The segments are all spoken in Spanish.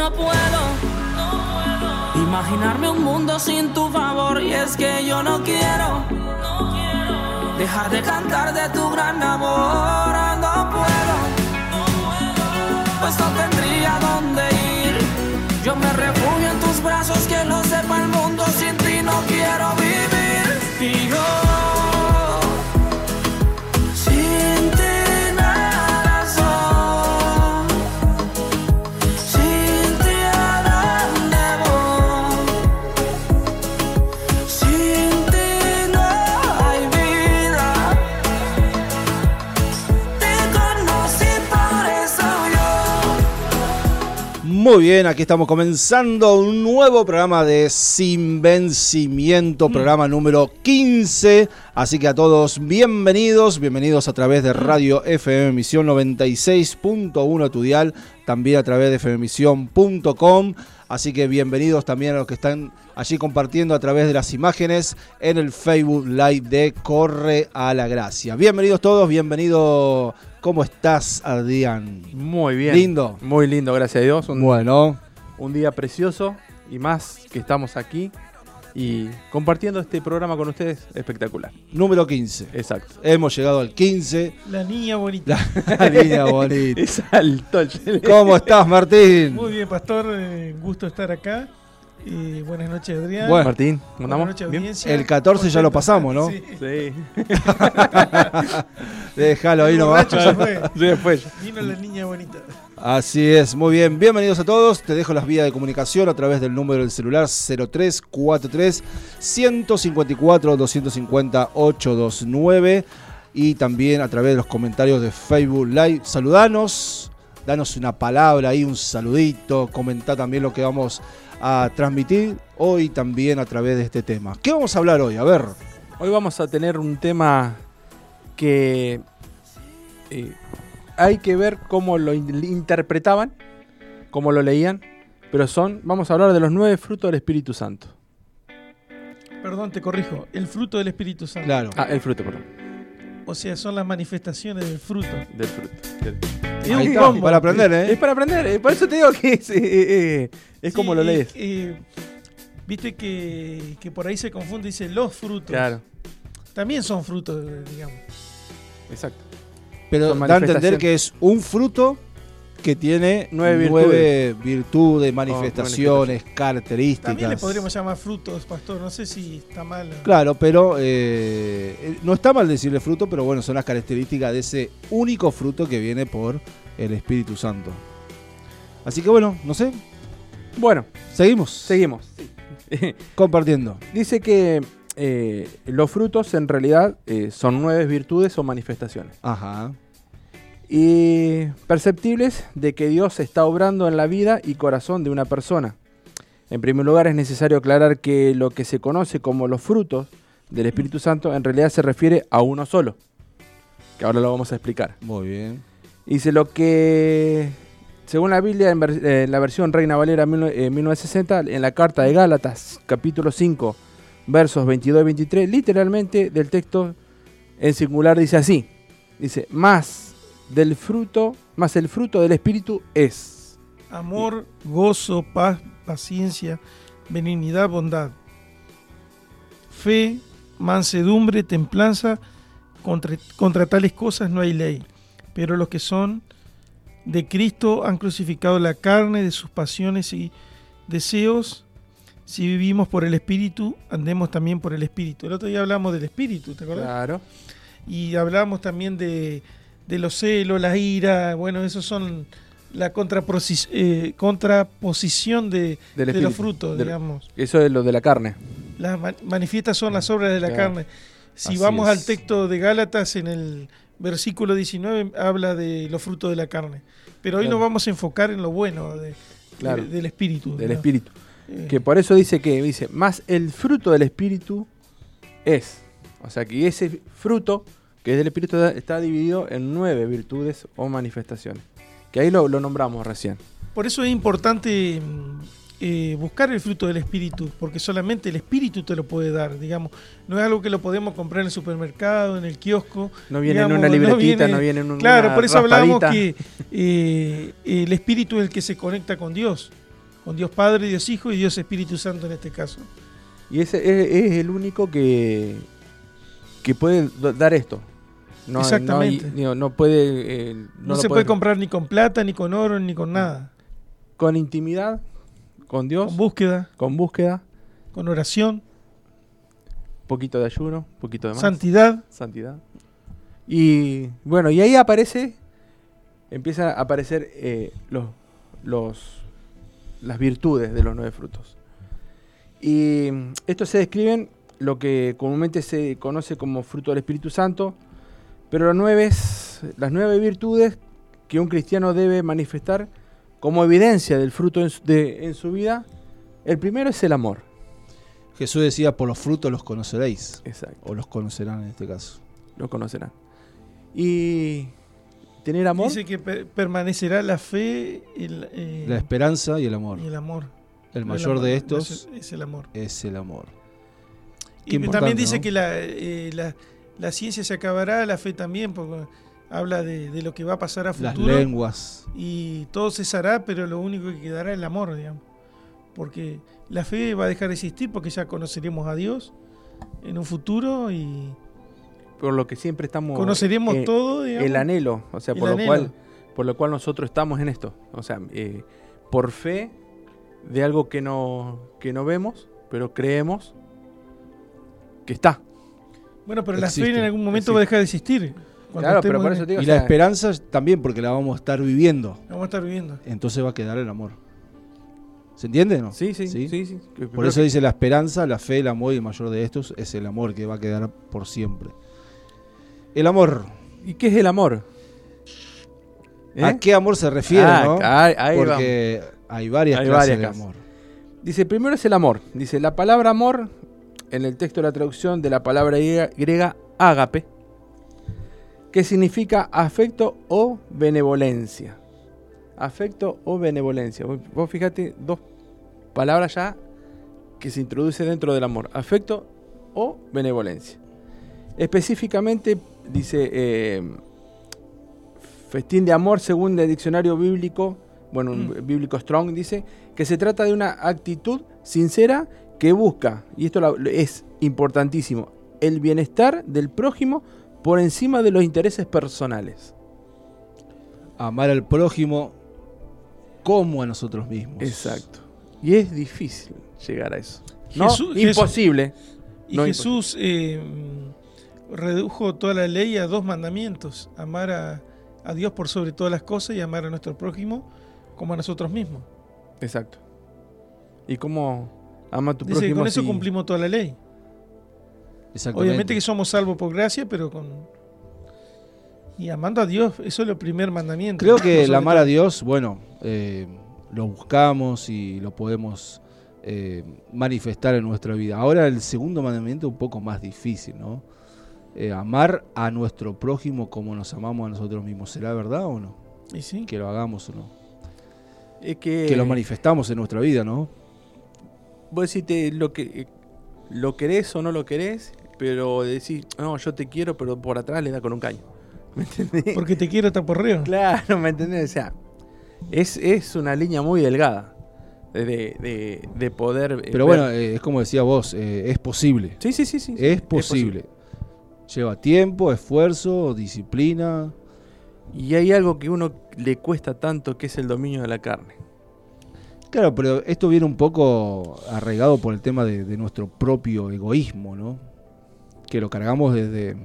Es que no puedo. Imaginarme un mundo sin tu favor y es que yo no quiero dejar de cantar de tu gran amor. No puedo, pues no tendría dónde ir. Yo me refugio en tus brazos, que lo sepa el mundo. Sin ti no quiero vivir. Y Muy bien, aquí estamos comenzando un nuevo programa de Sin Vencimiento, programa número 15. Así que a todos bienvenidos, bienvenidos a través de Radio FM Emisión 96.1 Tudial, también a través de fmemisión.com. Así que bienvenidos también a los que están allí compartiendo a través de las imágenes en el Facebook Live de Corre a la Gracia. Bienvenidos todos, bienvenido. ¿Cómo estás, Adrián? Muy bien. Lindo. Muy lindo, gracias a Dios. Un, Bueno, un día precioso y más que estamos aquí y compartiendo este programa con ustedes, espectacular. número 15. Exacto. Hemos llegado al 15. La niña bonita. La niña bonita. Es alto el ¿Cómo estás, Martín? Muy bien, Pastor. eh, gusto estar acá. Y buenas noches, Adrián. Bueno, Martín, buenas ¿mandamos? noches. El 14 ya lo pasamos, ¿no? Sí. Sí. Déjalo ahí nomás. fue. Sí, después. Vino la niña bonita. Así es, muy bien. Bienvenidos a todos. Te dejo las vías de comunicación a través del número del celular 0343 154 250 829 y también a través de los comentarios de Facebook Live. Saludanos, danos una palabra ahí, un saludito, comentá también lo que vamos a transmitir hoy también a través de este tema. ¿Qué vamos a hablar hoy? A ver. Hoy vamos a tener un tema que eh, hay que ver cómo lo in- interpretaban, cómo lo leían, pero son, vamos a hablar de los nueve frutos del Espíritu Santo. Perdón, te corrijo. El fruto del Espíritu Santo. Claro. Ah, el fruto, perdón. O sea, son las manifestaciones del fruto. Del fruto. Del- Es un está, combo. para aprender, Es ¿eh? para aprender, eh, por eso te digo que es, eh, eh, es Sí, como lo lees. eh, Viste que, que por ahí se confunde, dice los frutos. Claro, También son frutos, digamos. exacto. Pero da a entender que es un fruto que tiene Nueve nueve virtudes, manifestaciones, También le características. podríamos llamar frutos, Pastor. No sé si está mal. Claro, pero eh, no está mal decirle fruto, pero bueno, son las características de ese único fruto que viene por el Espíritu Santo. Así que bueno, no sé, Bueno, seguimos, seguimos. compartiendo. Dice que eh, los frutos en realidad eh, son nueve virtudes o manifestaciones. Ajá. Y perceptibles de que Dios está obrando en la vida y corazón de una persona. En primer lugar es necesario aclarar que lo que se conoce como los frutos del Espíritu Santo en realidad se refiere a uno solo. Que ahora lo vamos a explicar. Muy bien. Dice lo que, según la Biblia, en, eh, la versión Reina Valera mil- eh, 1960, en la carta de Gálatas, capítulo 5, versos 22 y 23, literalmente del texto en singular dice así. Dice, más del fruto, más el fruto del Espíritu es. Amor, gozo, paz, paciencia, benignidad, bondad. Fe, mansedumbre, templanza. Contra, contra tales cosas no hay ley. Pero los que son de Cristo han crucificado la carne de sus pasiones y deseos. Si vivimos por el Espíritu, andemos también por el Espíritu. El otro día hablamos del Espíritu, ¿te acuerdas? Claro. Y hablamos también de, de los celos, la ira. Bueno, esos son la eh, contraposición de, los frutos, digamos. Eso es lo de la carne. Las ma- manifiestas son las obras de la Claro. carne. Si Así vamos es. al texto de Gálatas, en el versículo 19 habla de los frutos de la carne. Pero hoy Claro. nos vamos a enfocar en lo bueno de- Claro. de- del espíritu. Del ¿no? Espíritu. Eh, Que por eso dice que, dice, más el fruto del Espíritu es. O sea que ese fruto que es del Espíritu está- dividido en nueve virtudes o manifestaciones. Que ahí lo, lo nombramos recién. Por eso es importante mm, eh, buscar el fruto del espíritu, porque solamente el espíritu te lo puede dar, digamos. No es algo que lo podemos comprar en el supermercado, en el kiosco. No viene en una libretita, no viene- viene, en una Claro, por eso hablamos que eh, el espíritu es el que se conecta con Dios, con Dios Padre, Dios Hijo y Dios Espíritu Santo en este caso. Y ese es, es el único que, que puede dar esto. No, Exactamente. No, hay- digo, no puede... eh, No, se puede comprar ni con plata, ni con oro, ni con nada. Con intimidad, con Dios, Con búsqueda, con búsqueda, con oración, poquito de ayuno, poquito de más. santidad. santidad. Y bueno, y ahí aparece, empieza a aparecer eh, los, los, las virtudes de los nueve frutos. Y mm, estos se describen lo que comúnmente se conoce como fruto del Espíritu Santo, pero los nueve, las nueve virtudes que un cristiano debe manifestar como evidencia del fruto en su, de- en su vida, el primero es el amor. Jesús decía, por los frutos los conoceréis. Exacto. O los conocerán en este caso. Lo conocerán. Y tener amor. Dice que per- permanecerá la fe el, eh, La esperanza y el amor. y el amor. El mayor amor, de es- estos es el amor. es el amor. Qué Y también dice ¿no? que la, eh, la, la ciencia se acabará, la fe también, porque habla de, de lo que va a pasar a Las futuro. lenguas. Y todo cesará, pero lo único que quedará es el amor, digamos. Porque la fe va a dejar de existir porque ya conoceremos a Dios en un futuro y por lo que siempre estamos conoceremos eh, todo, digamos. el anhelo, o sea, El por lo anhelo. cual por lo cual nosotros estamos en esto, o sea, eh, por fe de algo que no que no vemos, pero creemos que está. Bueno, pero la fe en algún momento existe. va a dejar de existir. Claro, pero por eso te digo, Y o la esperanza también, porque la vamos a estar viviendo. Vamos a estar viviendo. Entonces va a quedar el amor. ¿Se entiende no? Sí, sí, ¿Sí? sí, sí. Por eso que- dice la esperanza, la fe, el amor y el mayor de estos es el amor que va a quedar por siempre. El amor. ¿Y qué es el amor? ¿Eh? ¿A qué amor se refiere, Ah, no? ahí- ahí vamos. Porque hay varias Hay clases varias de amor. Dice, primero es el amor. Dice, la palabra amor, en el texto de la traducción de la palabra griega, ágape, que significa afecto o benevolencia. Afecto o benevolencia. Vos, fíjate, dos palabras ya que se introduce dentro del amor. Afecto o benevolencia. Específicamente, dice, eh, festín de amor según el diccionario bíblico, bueno, Mm. bíblico strong dice, que se trata de una actitud sincera que busca, y esto es importantísimo, el bienestar del prójimo por encima de los intereses personales. Amar al prójimo como a nosotros mismos. Exacto. Y es difícil llegar a eso. No, Jesús- imposible. Y No Jesús eh, redujo toda la ley a dos mandamientos: amar a, a Dios por sobre todas las cosas y amar a nuestro prójimo como a nosotros mismos. Exacto. ¿Y cómo ama a tu Dice que con eso cumplimos toda la ley. Exactamente. Obviamente que somos salvos por gracia, pero con. Y amando a Dios, eso es el primer mandamiento. Creo que el amar a. Dios, bueno, eh, lo buscamos y lo podemos eh, manifestar en nuestra vida. Ahora el segundo mandamiento es un poco más difícil, ¿no? Eh, amar a nuestro prójimo como nos amamos a nosotros mismos. ¿Será verdad o no? Y sí. Que lo hagamos o no. Es que, Que lo manifestamos en nuestra vida, ¿no? Vos decís lo que eh, lo querés o no lo querés, pero decís, no, yo te quiero, pero por atrás le da con un caño. ¿Me entendés? Porque te quiero taporreo. Claro, ¿me entendés? O sea, es, es una línea muy delgada de, de, de poder... eh, Pero ver- bueno, eh, es como decía vos, eh, es posible. sí, sí, sí, sí. sí, Es posible. Lleva tiempo, esfuerzo, disciplina. Y hay algo que uno le cuesta tanto, que es el dominio de la carne. Claro, pero esto viene un poco arraigado por el tema de, nuestro propio egoísmo, ¿no? Que lo cargamos desde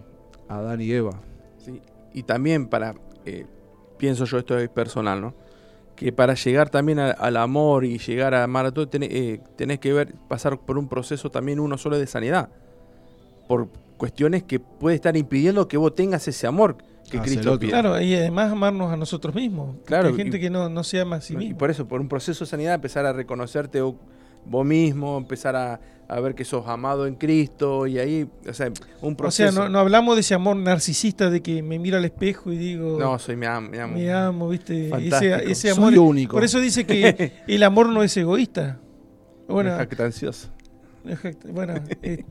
Adán y Eva. ¿sí? Y también para, eh, pienso yo, esto es personal, ¿no? Que para llegar también al amor y llegar a amar a todo, tenés, eh, tenés que ver, pasar por un proceso también uno solo de sanidad. Por cuestiones que puede estar impidiendo que vos tengas ese amor que Cristo pide. Claro, y además amarnos a nosotros mismos. Claro, Hay gente y- que no, no se ama a sí ¿no? Y mismo. por eso, por un proceso de sanidad, empezar a reconocerte vo- vos mismo, empezar a, a ver que sos amado en Cristo y ahí, o sea, un O proceso. sea, no, no hablamos de ese amor narcisista de que me miro al espejo y digo, No, soy mi amo. Me amo, ¿viste? Fantástico. Ese, ese Soy amor. único. Por eso dice que el amor no es egoísta. Bueno, Me jactancioso. Exacto. Bueno, eh,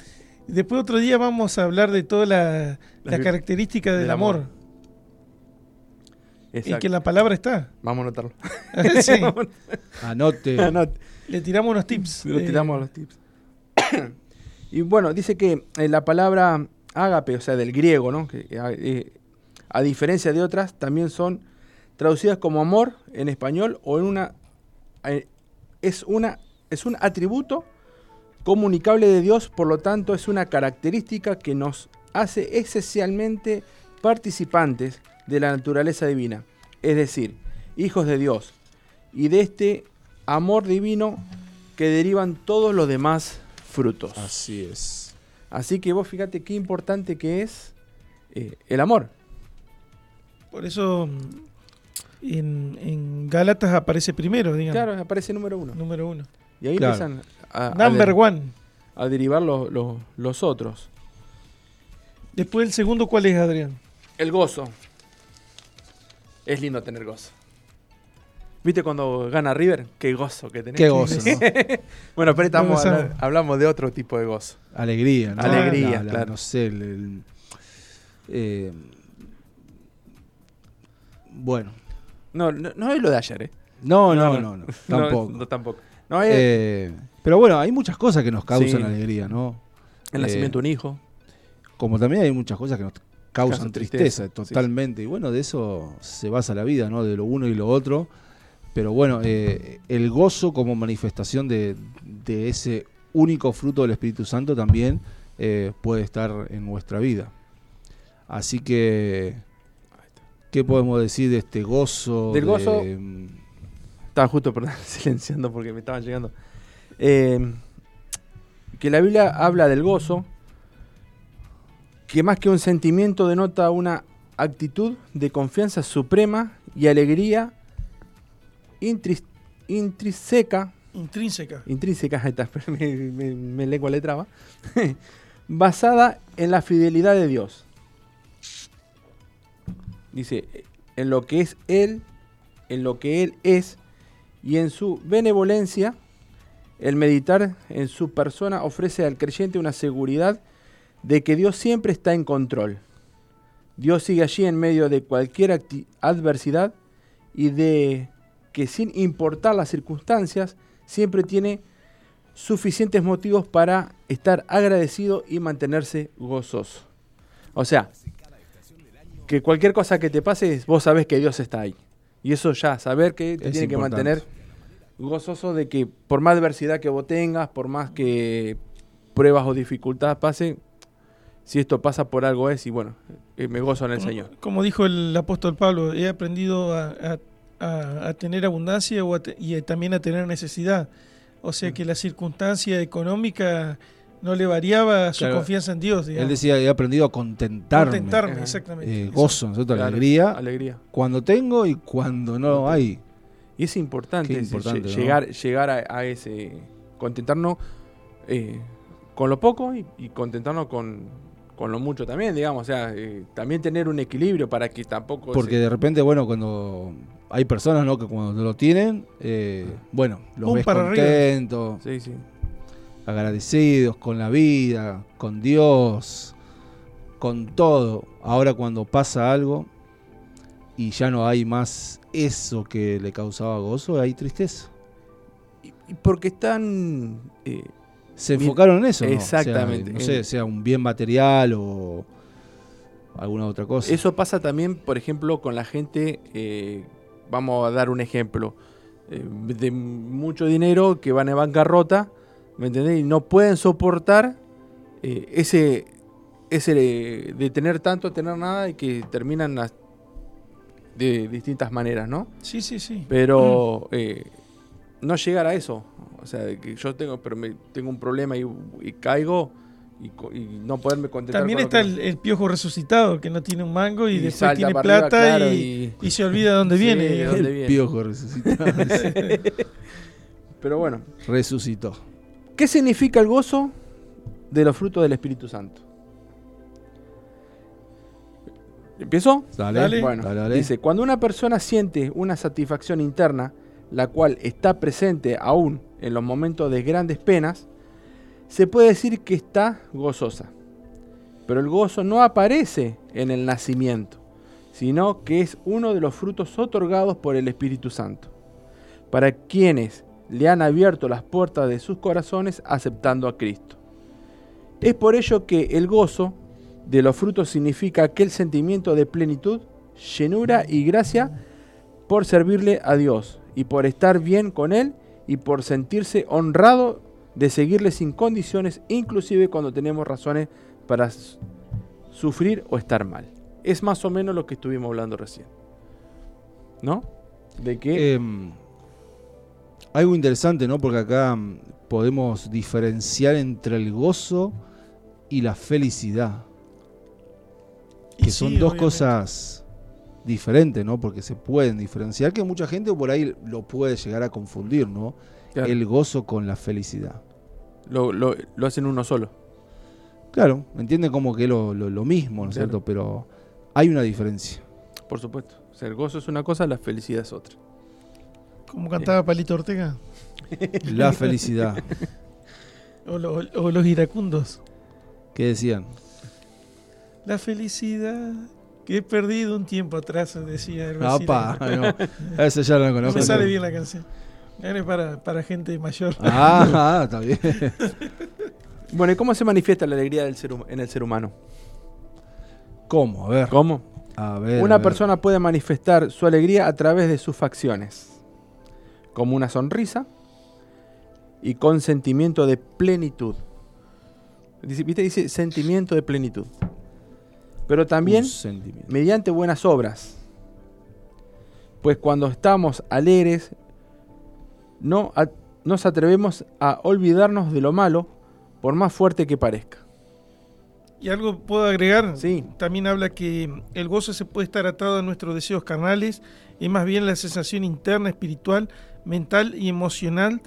después otro día vamos a hablar de todas la- las características del, del amor. amor. Y Exacto. que la palabra está. Vamos a anotarlo. Sí, Anote. No, le tiramos unos tips. lo Eh, tiramos los tips. y bueno, dice que eh, la palabra ágape, o sea, del griego, ¿no? Que, eh, a diferencia de otras, también son traducidas como amor en español o en una eh, es una es un atributo comunicable de Dios, por lo tanto es una característica que nos hace esencialmente participantes de la naturaleza divina, es decir, hijos de Dios, y de este amor divino que derivan todos los demás frutos. Así es. Así que vos fíjate qué importante que es eh, el amor. Por eso en, en Gálatas aparece primero, digamos. Claro, aparece número uno. Número uno. Y ahí Claro. empiezan a, a Number de- one. a derivar los- los- los otros. Después el segundo, ¿cuál es, Adrián? El gozo. Es lindo tener gozo. ¿Viste cuando gana River? Qué gozo que tenés. Qué gozo, ¿no? bueno, pero estamos hablamos de otro tipo de gozo. Alegría, ¿no? Alegría, La- la- claro. No sé, el- el- eh, bueno. No, no, es lo de ayer, ¿eh? No, no, no, no, No, tampoco. no, tampoco. Es Eh, pero bueno, hay muchas cosas que nos causan Sí. alegría, ¿no? el eh, nacimiento de un hijo. Como también hay muchas cosas que nos causan Causan tristeza, tristeza, sí. totalmente. Y bueno, de eso se basa la vida, ¿no? De lo uno y lo otro. Pero bueno, eh, el gozo como manifestación de, de ese único fruto del Espíritu Santo también eh, puede estar en nuestra vida. Así que, ¿qué podemos decir de este gozo? Del gozo- de, mm, Estaba justo, perdón, silenciando porque me estaban llegando. Eh, que la Biblia habla del gozo, que más que un sentimiento denota una actitud de confianza suprema y alegría intris- intrínseca, Intrínseca. intrínseca, me, me, me lengua le traba, basada en la fidelidad de Dios. Dice, en lo que es Él, en lo que Él es y en su benevolencia, el meditar en su persona ofrece al creyente una seguridad de que Dios siempre está en control. Dios sigue allí en medio de cualquier adversidad y de que sin importar las circunstancias, siempre tiene suficientes motivos para estar agradecido y mantenerse gozoso. O sea, que cualquier cosa que te pase, vos sabés que Dios está ahí. Y eso ya, saber que te Es tiene que mantener gozoso de que por más adversidad que vos tengas, por más que pruebas o dificultades pasen, si esto pasa por algo es y bueno, eh, me gozo en el Como- Señor. Como dijo el apóstol Pablo, he aprendido a, a- a- a tener abundancia o a te- y a- también a tener necesidad. O sea Mm. que la circunstancia económica no le variaba su Claro. confianza en Dios. él decía, he aprendido a contentarme. Contentarme, Ajá. exactamente. Eh, gozo, alegría, Alegría. cuando tengo y cuando no hay. Y es importante, llegar, llegar a, a ese. contentarnos eh, con lo poco y, y contentarnos con, con lo mucho también, digamos. O sea, eh, también tener un equilibrio para que tampoco. Porque se- de repente, bueno, cuando hay personas ¿no? que cuando lo tienen, eh, bueno, los ves contentos. Sí, sí. agradecidos con la vida, con Dios, con todo. Ahora cuando pasa algo y ya no hay más eso que le causaba gozo, hay tristeza. Y, y porque están... eh, Se enfocaron en eso. ¿no? Exactamente. O sea, no sé, sea un bien material o alguna otra cosa. Eso pasa también, por ejemplo, con la gente, eh, vamos a dar un ejemplo, eh, de mucho dinero que van en bancarrota, ¿me entendés? Y no pueden soportar eh, ese, ese de, de tener tanto, tener nada y que terminan de distintas maneras, ¿no? Sí, sí, sí. Pero eh, no llegar a eso. O sea, de que yo tengo, pero me, tengo un problema y, y caigo y, y no poderme contentar. También con está que- el, el piojo resucitado, que no tiene un mango y, Y después tiene arriba, plata claro, y, y- y se olvida de dónde Sí, viene. de digamos. dónde el viene. piojo resucitado. Pero bueno, Resucitó. ¿qué significa el gozo de los frutos del Espíritu Santo? ¿Empiezo? Dale, Dale. Bueno, dale, dale. dice, cuando una persona siente una satisfacción interna, la cual está presente aún en los momentos de grandes penas, se puede decir que está gozosa. Pero el gozo no aparece en el nacimiento, sino que es uno de los frutos otorgados por el Espíritu Santo, para quienes le han abierto las puertas de sus corazones aceptando a Cristo. Es por ello que el gozo de los frutos significa aquel sentimiento de plenitud, llenura y gracia por servirle a Dios y por estar bien con Él y por sentirse honrado de seguirle sin condiciones, inclusive cuando tenemos razones para sufrir o estar mal. Es más o menos lo que estuvimos hablando recién. ¿No? De que... Em, algo interesante, ¿no? Porque acá mm, podemos diferenciar entre el gozo y la felicidad. Y Que son sí, dos obviamente. cosas diferentes, ¿no? Porque se pueden diferenciar, que mucha gente por ahí lo puede llegar a confundir, ¿no? claro, El gozo con la felicidad. lo, lo- lo hacen uno solo. Claro, entienden como que lo, lo, lo mismo, ¿no es Claro. cierto? Pero hay una diferencia. Por supuesto. O sea, el gozo es una cosa, la felicidad es otra. Como cantaba Palito Ortega. La felicidad. O, lo- o los iracundos. ¿Qué decían? La felicidad que he perdido un tiempo atrás, decía el vecino. Opa, no, eso ya lo No conozco. me sale bien la canción. Es para, para gente mayor. Ah, está bien. Bueno, ¿y cómo se manifiesta la alegría del ser en el ser humano? ¿Cómo? A ver. ¿Cómo? A ver. Una a ver. persona puede manifestar su alegría a través de sus facciones, como una sonrisa y con sentimiento de plenitud. Dice, ¿Viste? Dice sentimiento de plenitud. Pero también mediante buenas obras. Pues cuando estamos alegres, no a- nos atrevemos a olvidarnos de lo malo, por más fuerte que parezca. Y algo puedo agregar. Sí. También habla que el gozo se puede estar atado a nuestros deseos carnales, es más bien la sensación interna, espiritual, mental y emocional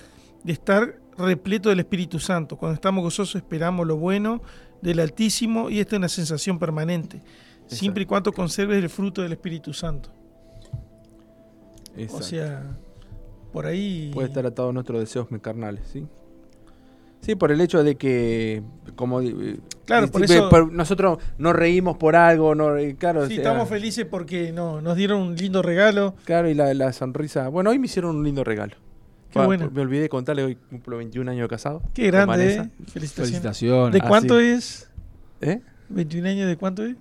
de estar repleto del Espíritu Santo. Cuando estamos gozosos esperamos lo bueno del Altísimo y esta es una sensación permanente, siempre y cuando conserves el fruto del Espíritu Santo. O sea, por ahí... Puede estar atado a nuestros deseos carnales, ¿sí? Sí, por el hecho de que, como... eh, Claro, por eso- por- nosotros nos reímos por algo, no, eh, claro, Sí, o sea, estamos felices porque no, nos dieron un lindo regalo. Claro, y la, la sonrisa... Bueno, hoy me hicieron un lindo regalo. Qué bueno. Me olvidé contarle, hoy cumplo 21 años de casado. Qué grande. ¿eh? Felicitaciones. Felicitaciones. ¿De Ah, cuánto sí. es? ¿Eh? ¿21 años de cuánto es?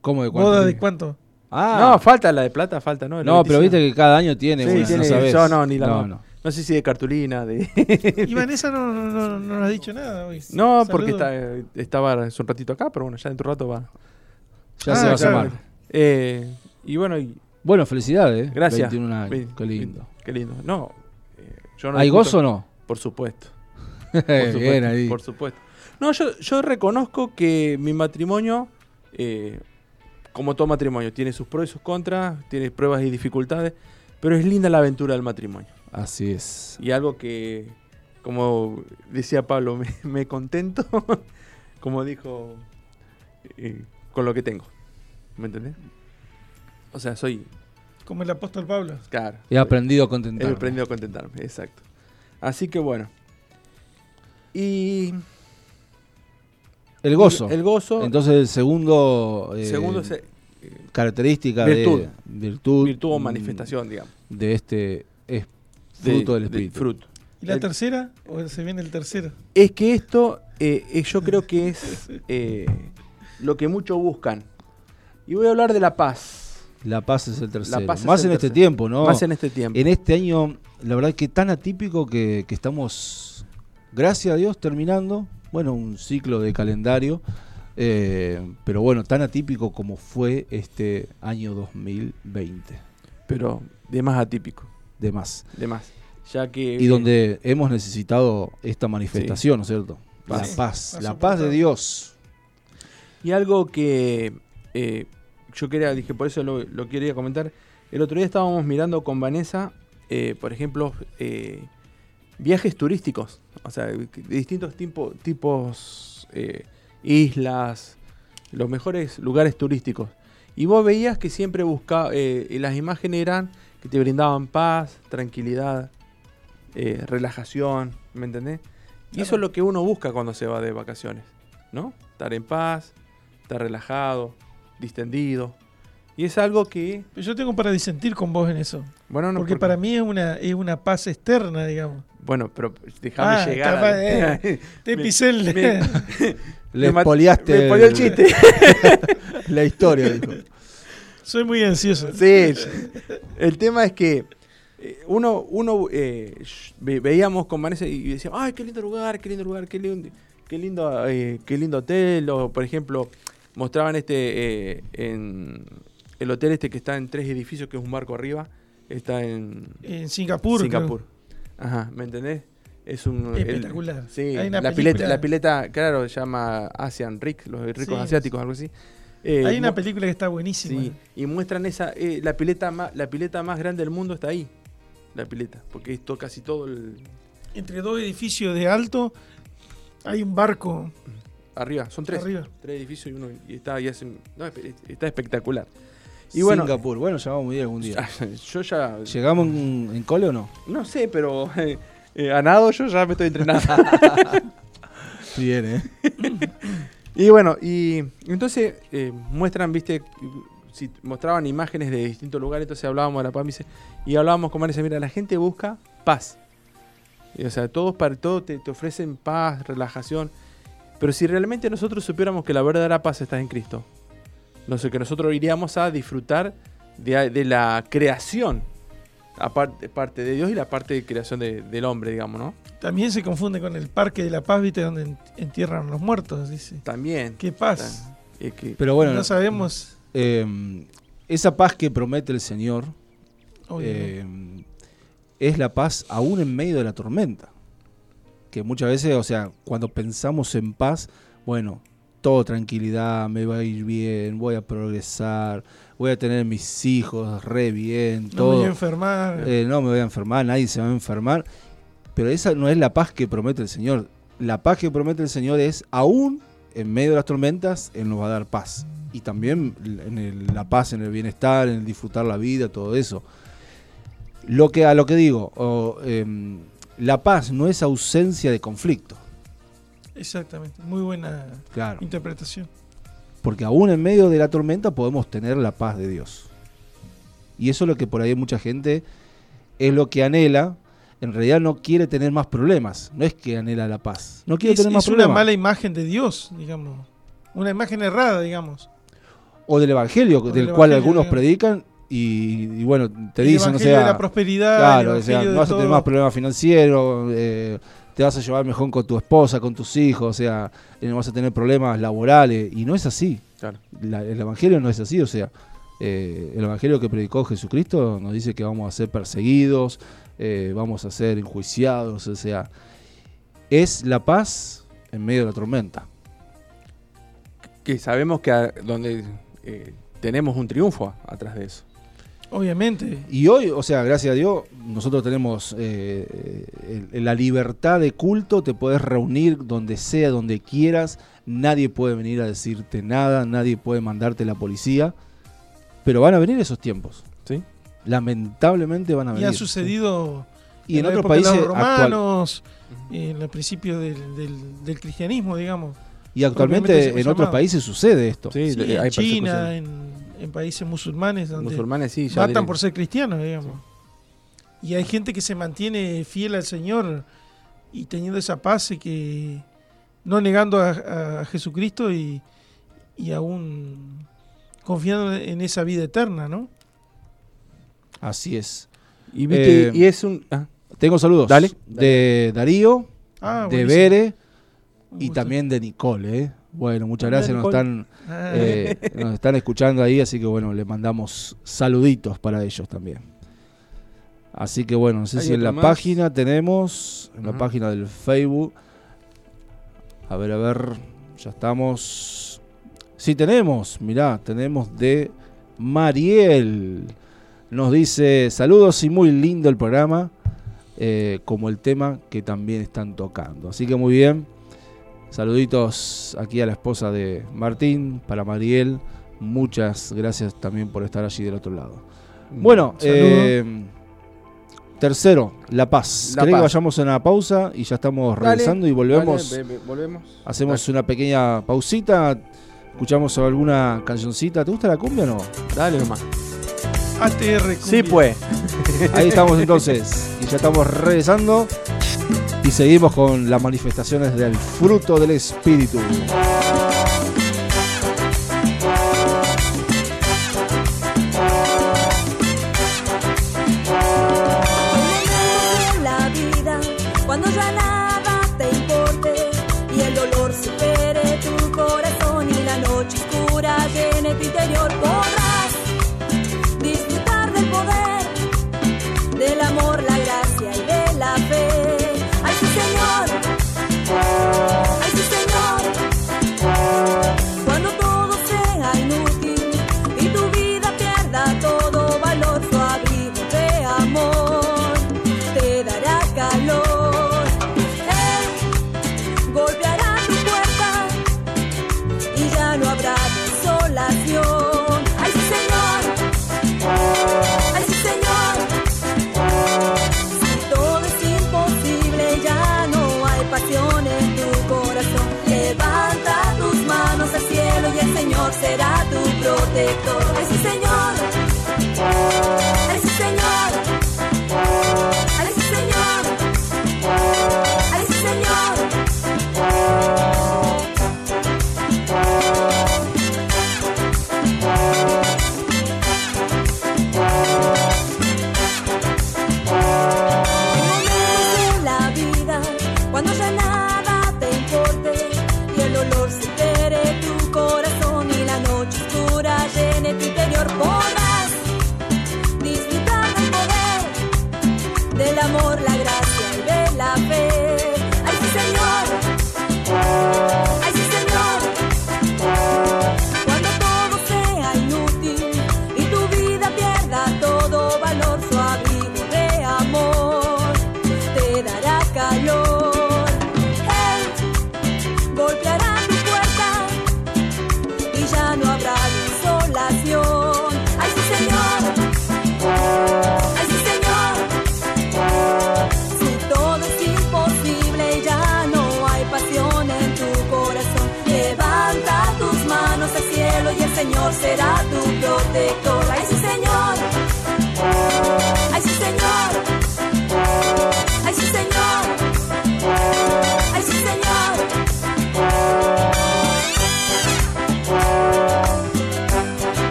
¿Cómo de cuánto? ¿Boda de cuánto? Ah, No, falta la de plata, falta, ¿no? No, pero 25. viste que cada año tiene Sí, una, tiene- no sabes. yo no, ni la no, más. no. No sé si de cartulina, de... Y Vanessa no, no, no- no nos ha dicho nada hoy. no, porque está, estaba hace un ratito acá, pero bueno, ya dentro de un rato va. Ya Ah, se va a sumar. Eh, y bueno, y Bueno, felicidades. ¿eh? Gracias. 21 años. Qué lindo. Qué lindo. No, eh, yo no ¿Hay discuto- gozo o no? Por supuesto. Por supuesto, Bien ahí. por supuesto. No, yo, yo reconozco que mi matrimonio, eh, como todo matrimonio, tiene sus pros y sus contras, tiene pruebas y dificultades, pero es linda la aventura del matrimonio. Así es. Y algo que, como decía Pablo, me, me contento, como dijo, eh, con lo que tengo. ¿Me entendés? O sea, soy, Como el apóstol Pablo. He claro. soy- aprendido a He contentarme. aprendido a contentarme, exacto. Así que bueno. Y El gozo. el gozo, Entonces el segundo, eh, segundo es eh, característica Virtud. de virtud, virtud o mm, manifestación, digamos. de este es de- fruto del de- espíritu. fruto. ¿Y la El- tercera? ¿O se viene el tercero? Es que esto, eh, eh, yo creo que es eh, lo que muchos buscan. Y voy a hablar de la paz. La paz es el tercero. paz es Más el en este tiempo, ¿no? Más en este tiempo. En este año, la verdad que tan atípico que, que estamos, gracias a Dios, terminando, bueno, un ciclo de calendario, eh, pero bueno, tan atípico como fue este año 2020, pero de más atípico, de más. de más. Ya que Y donde hemos necesitado esta manifestación, ¿no es cierto? La Paz. la paz de. Dios. Y algo que eh, yo quería, dije, por eso lo, lo quería comentar. El otro día estábamos mirando con Vanessa, eh, por ejemplo, eh, viajes turísticos. O sea, de distintos tipo- tipos, eh, islas, los mejores lugares turísticos. Y vos veías que siempre buscaba, y las imágenes eran que te brindaban paz, tranquilidad, relajación, ¿me entendés? Y eso es lo que uno busca cuando se va de vacaciones, ¿no? Estar en paz, estar relajado, distendido. Y es algo que, yo tengo para disentir con vos en eso. bueno, no porque para mí es una, es una paz externa, digamos. Bueno, pero déjame Ah, llegar. capaz, a- Te pisé el... me- Le polió el chiste. la historia, dijo. Soy muy ansioso. Sí, el tema es que eh, uno, uno eh, veíamos con Vanessa y decíamos, ay, qué lindo lugar, qué lindo lugar, qué lindo, qué lindo, eh, qué lindo hotel. O, por ejemplo, mostraban este eh, en el hotel este que está en tres edificios, que es un barco arriba, está en En Singapur. creo. Singapur. Ajá, ¿me entendés? Es un el- Espectacular. sí, Hay una la película- pileta, la pileta, claro, se llama Asian Rick, los ricos Sí. asiáticos, algo así. Eh, Hay una mu- película que está buenísima. Sí, y muestran esa eh, la pileta más la pileta más grande del mundo está ahí. La pileta, porque esto casi todo el Entre dos edificios de alto hay un barco arriba, son tres. arriba. Tres edificios y uno y está y hacen- no, espe- está espectacular. Y bueno, Singapur, bueno, llegamos muy bien algún día. yo ya ¿Llegamos en, en cole o no? no sé, pero eh, eh, a nado yo ya me estoy entrenando. Bien, ¿eh? y bueno, y entonces eh, muestran, viste, si mostraban imágenes de distintos lugares, entonces hablábamos de la paz, y hablábamos con María, mira, la gente busca paz. Y, o sea, todos para todo te, te ofrecen paz, relajación. Pero si realmente nosotros supiéramos que la verdadera paz está en Cristo, no sé, que nosotros iríamos a disfrutar de, de la creación, aparte parte de Dios y la parte de creación de- del hombre, digamos, ¿no? También se confunde con el Parque de la Paz, ¿viste? Donde en- entierran los muertos, dice. También. Qué paz. que- Pero bueno, no sabemos. eh, esa paz que promete el Señor eh, es la paz aún en medio de la tormenta. Que muchas veces, o sea, cuando pensamos en paz, bueno, todo tranquilidad, me va a ir bien, voy a progresar, voy a tener mis hijos re bien, no me todo. voy a enfermar. Eh, no me voy a enfermar, nadie se va a enfermar. Pero esa no es la paz que promete el Señor. La paz que promete el Señor es, aún en medio de las tormentas, Él nos va a dar paz. Y también en el- la paz, en el bienestar, en el disfrutar la vida, todo eso. Lo que, a lo que digo, em, la paz no es ausencia de conflicto. Exactamente. Muy buena Claro. interpretación. Porque aún en medio de la tormenta podemos tener la paz de Dios. Y eso es lo que por ahí mucha gente es lo que anhela. En realidad no quiere tener más problemas. No es que anhela la paz. No quiere Es, tener más es una problemas. mala imagen de Dios, digamos. Una imagen errada, digamos. O del evangelio, O del del cual algunos digamos. predican y, y bueno, te El dicen, o evangelio de sea, la prosperidad. claro, el o sea, evangelio no vas a tener todo. más problemas financieros, eh, te vas a llevar mejor con tu esposa, con tus hijos, o sea, eh, no vas a tener problemas laborales. Y no es así. Claro. La- el Evangelio no es así, o sea, eh, el Evangelio que predicó Jesucristo nos dice que vamos a ser perseguidos, eh, vamos a ser enjuiciados, o sea, es la paz en medio de la tormenta. que sabemos que a- donde tenemos un triunfo atrás de eso. Obviamente. Y hoy, o sea, gracias a Dios, nosotros tenemos eh, el- la libertad de culto, te puedes reunir donde sea, donde quieras, nadie puede venir a decirte nada, nadie puede mandarte la policía, pero van a venir esos tiempos. ¿Sí? Lamentablemente van a Y venir. ha sucedido Y en la otros época de países los actual- romanos, en el principio del, del- del cristianismo, digamos. y actualmente en otros llamado. países sucede esto. Sí, Sí, le- hay en China, en, en países musulmanes donde Musulmanes sí, ya matan por ser cristianos, digamos. Y hay gente que se mantiene fiel al Señor y teniendo esa paz y que no negando a, a Jesucristo y, y aún confiando en esa vida eterna, ¿no? Así es. Y, viste, Eh, y es un... ah, Tengo saludos. Dale. De Darío, Ah, de. Bere y también de Nicole. ¿eh? Bueno, muchas gracias. Nos están, eh, nos están escuchando ahí, así que bueno, le mandamos saluditos para ellos también. Así que bueno, no sé ¿Hay si en la más? página tenemos, en la página del Facebook. A ver, a ver, ya estamos. Sí, tenemos, mirá, tenemos de Mariel. Nos dice, saludos y muy lindo el programa, eh, como el tema que también están tocando. Así que muy bien. Saluditos aquí a la esposa de Martín, para Mariel. Muchas gracias también por estar allí del otro lado. Bueno, eh, tercero, La Paz. La ¿Querés que vayamos a una pausa y ya estamos Dale, regresando y volvemos? dale, ve- ve- volvemos. Hacemos una pequeña pausita, escuchamos alguna cancioncita. ¿Te gusta la cumbia o no? Dale nomás. ATR. Sí, cumbia. pues. Ahí estamos entonces. Y ya estamos regresando. Y seguimos con las manifestaciones del fruto del espíritu. secreto.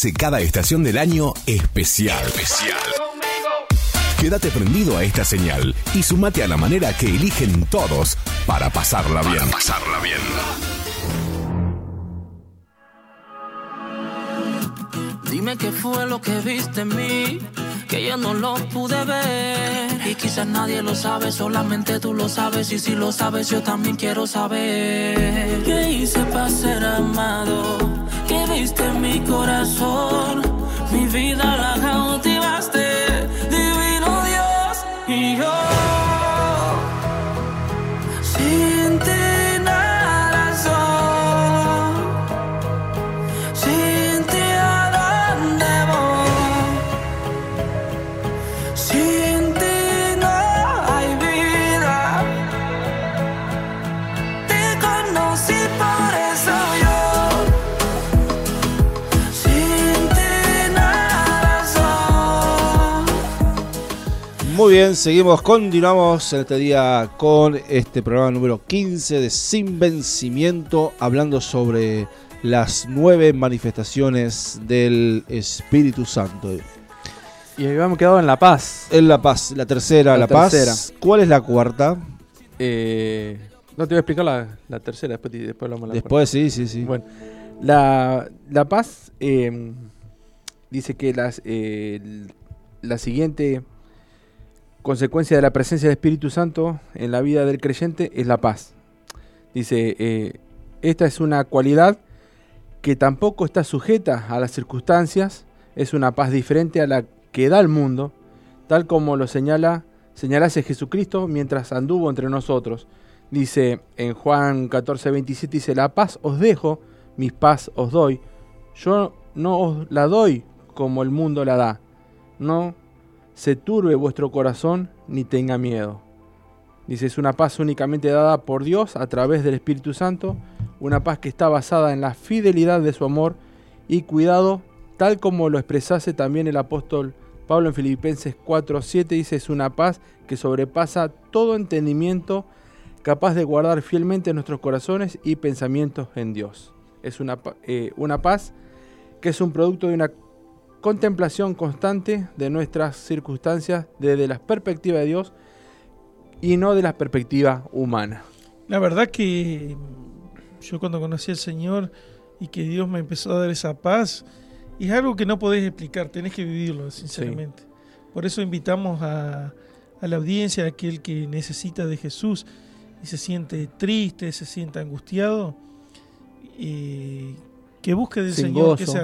Hace cada estación del año especial. Especial. Quédate prendido a esta señal y sumate a la manera que eligen todos para pasarla bien. pasarla bien. Dime qué fue lo que viste en mí, que yo no lo pude ver. Y quizás nadie lo sabe, solamente tú lo sabes. Y si lo sabes, yo también quiero saber. ¿Qué hice para ser amado? ¿Qué viste en mi corazón? Mi vida la cautivaste, divino Dios. Y yo, Muy bien, seguimos, continuamos en este día con este programa número 15 de Sin Vencimiento, hablando sobre las nueve manifestaciones del Espíritu Santo. Y habíamos quedado en La Paz. En La Paz, la tercera, La La, Paz. ¿Cuál es la cuarta? Eh, no te voy a explicar la, la tercera, después, después hablamos de la Después, sí, sí, sí. Bueno, la, la paz eh, dice que las, eh, la siguiente consecuencia de la presencia del Espíritu Santo en la vida del creyente es la paz. Dice, eh, esta es una cualidad que tampoco está sujeta a las circunstancias, es una paz diferente a la que da el mundo, tal como lo señala señalase Jesucristo mientras anduvo entre nosotros. Dice en Juan 14, 27, dice, la paz os dejo, mi paz os doy. Yo no os la doy como el mundo la da. No se turbe vuestro corazón ni tenga miedo. Dice, es una paz únicamente dada por Dios a través del Espíritu Santo, una paz que está basada en la fidelidad de su amor y cuidado, tal como lo expresase también el apóstol Pablo en Filipenses 4:7, dice, es una paz que sobrepasa todo entendimiento, capaz de guardar fielmente nuestros corazones y pensamientos en Dios. Es una, eh, una paz que es un producto de una contemplación constante de nuestras circunstancias desde la perspectiva de Dios y no de la perspectiva humana. La verdad que yo cuando conocí al Señor y que Dios me empezó a dar esa paz, es algo que no podés explicar, tenés que vivirlo, sinceramente. Por eso invitamos a, a la audiencia, a aquel que necesita de Jesús y se siente triste, se siente angustiado, eh, que busque del Sin Señor, que gozo.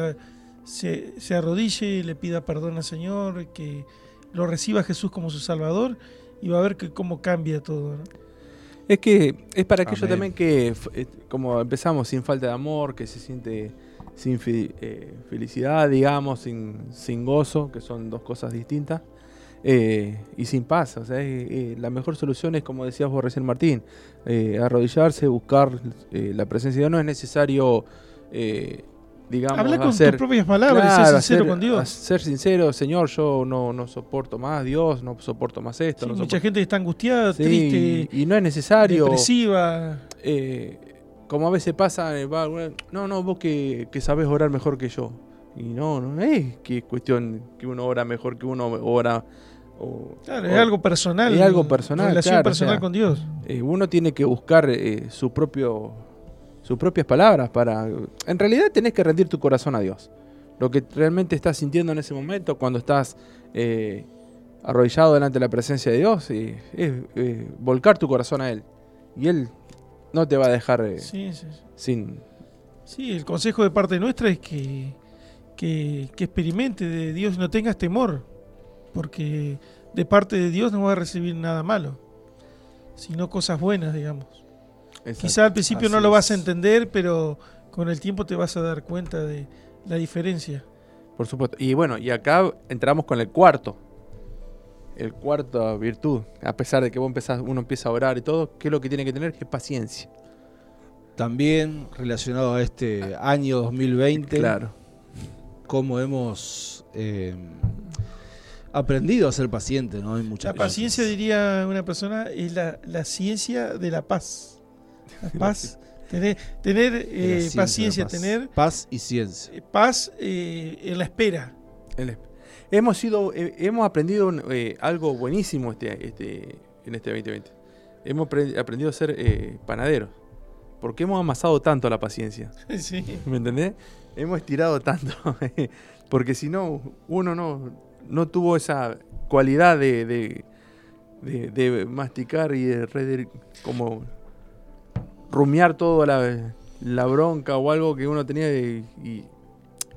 Se, se, arrodille, le pida perdón al Señor, que lo reciba a Jesús como su Salvador y va a ver que cómo cambia todo. ¿no? Es que es para aquellos Amén. también que, eh, como empezamos, sin falta de amor, que se siente sin fi- eh, felicidad, digamos, sin, sin gozo, que son dos cosas distintas, eh, y sin paz. O sea, eh, la mejor solución es, como decías vos recién, Martín, eh, arrodillarse, buscar eh, la presencia de Dios. No es necesario, eh, digamos, Habla con hacer- tus propias palabras, y ser sincero hacer- con Dios. Ser sincero, Señor, yo no, no soporto más Dios, no soporto más esto. Sí, no mucha gente está angustiada, Sí, triste, y, y no es necesario. depresiva. eh, como a veces pasa, eh, no, no, vos que, que sabés orar mejor que yo. Y no, no es que es cuestión que uno ora mejor que uno ora. O, Claro, o- es algo personal. es algo personal, Relación claro, o personal sea, con Dios. eh, uno tiene que buscar eh, su propio, sus propias palabras para... En realidad tenés que rendir tu corazón a Dios. Lo que realmente estás sintiendo en ese momento cuando estás eh, arrodillado delante de la presencia de Dios eh, es eh, volcar tu corazón a Él. Y Él no te va a dejar eh, Sí, sí, sí. sin... Sí, el consejo de parte nuestra es que, que, que experimente de Dios, no tengas temor, porque de parte de Dios no vas a recibir nada malo, sino cosas buenas, digamos. Quizá al principio no lo vas a entender, pero con el tiempo te vas a dar cuenta de la diferencia. Por supuesto. Y bueno, y acá entramos con el cuarto. El cuarto virtud. A pesar de que vos empezás, uno empieza a orar y todo, ¿qué es lo que tiene que tener? Que es paciencia. También relacionado a este año 2020, Claro. cómo hemos eh, aprendido a ser pacientes, ¿no? En muchas La paciencia, diría una persona, es la, la ciencia de la paz. Paz, tener, tener eh, ciencia paciencia, paz. tener paz y ciencia. eh, paz eh, en la espera. El- hemos sido, eh, hemos aprendido algo buenísimo este, este, en este 2020. Hemos pre- aprendido a ser panaderos. Porque hemos amasado tanto la paciencia. Sí. ¿Me entendés? Hemos estirado tanto. Porque si no, uno no, no tuvo esa cualidad de, de, de- de masticar y de como rumiar toda la, bronca o algo que uno tenía y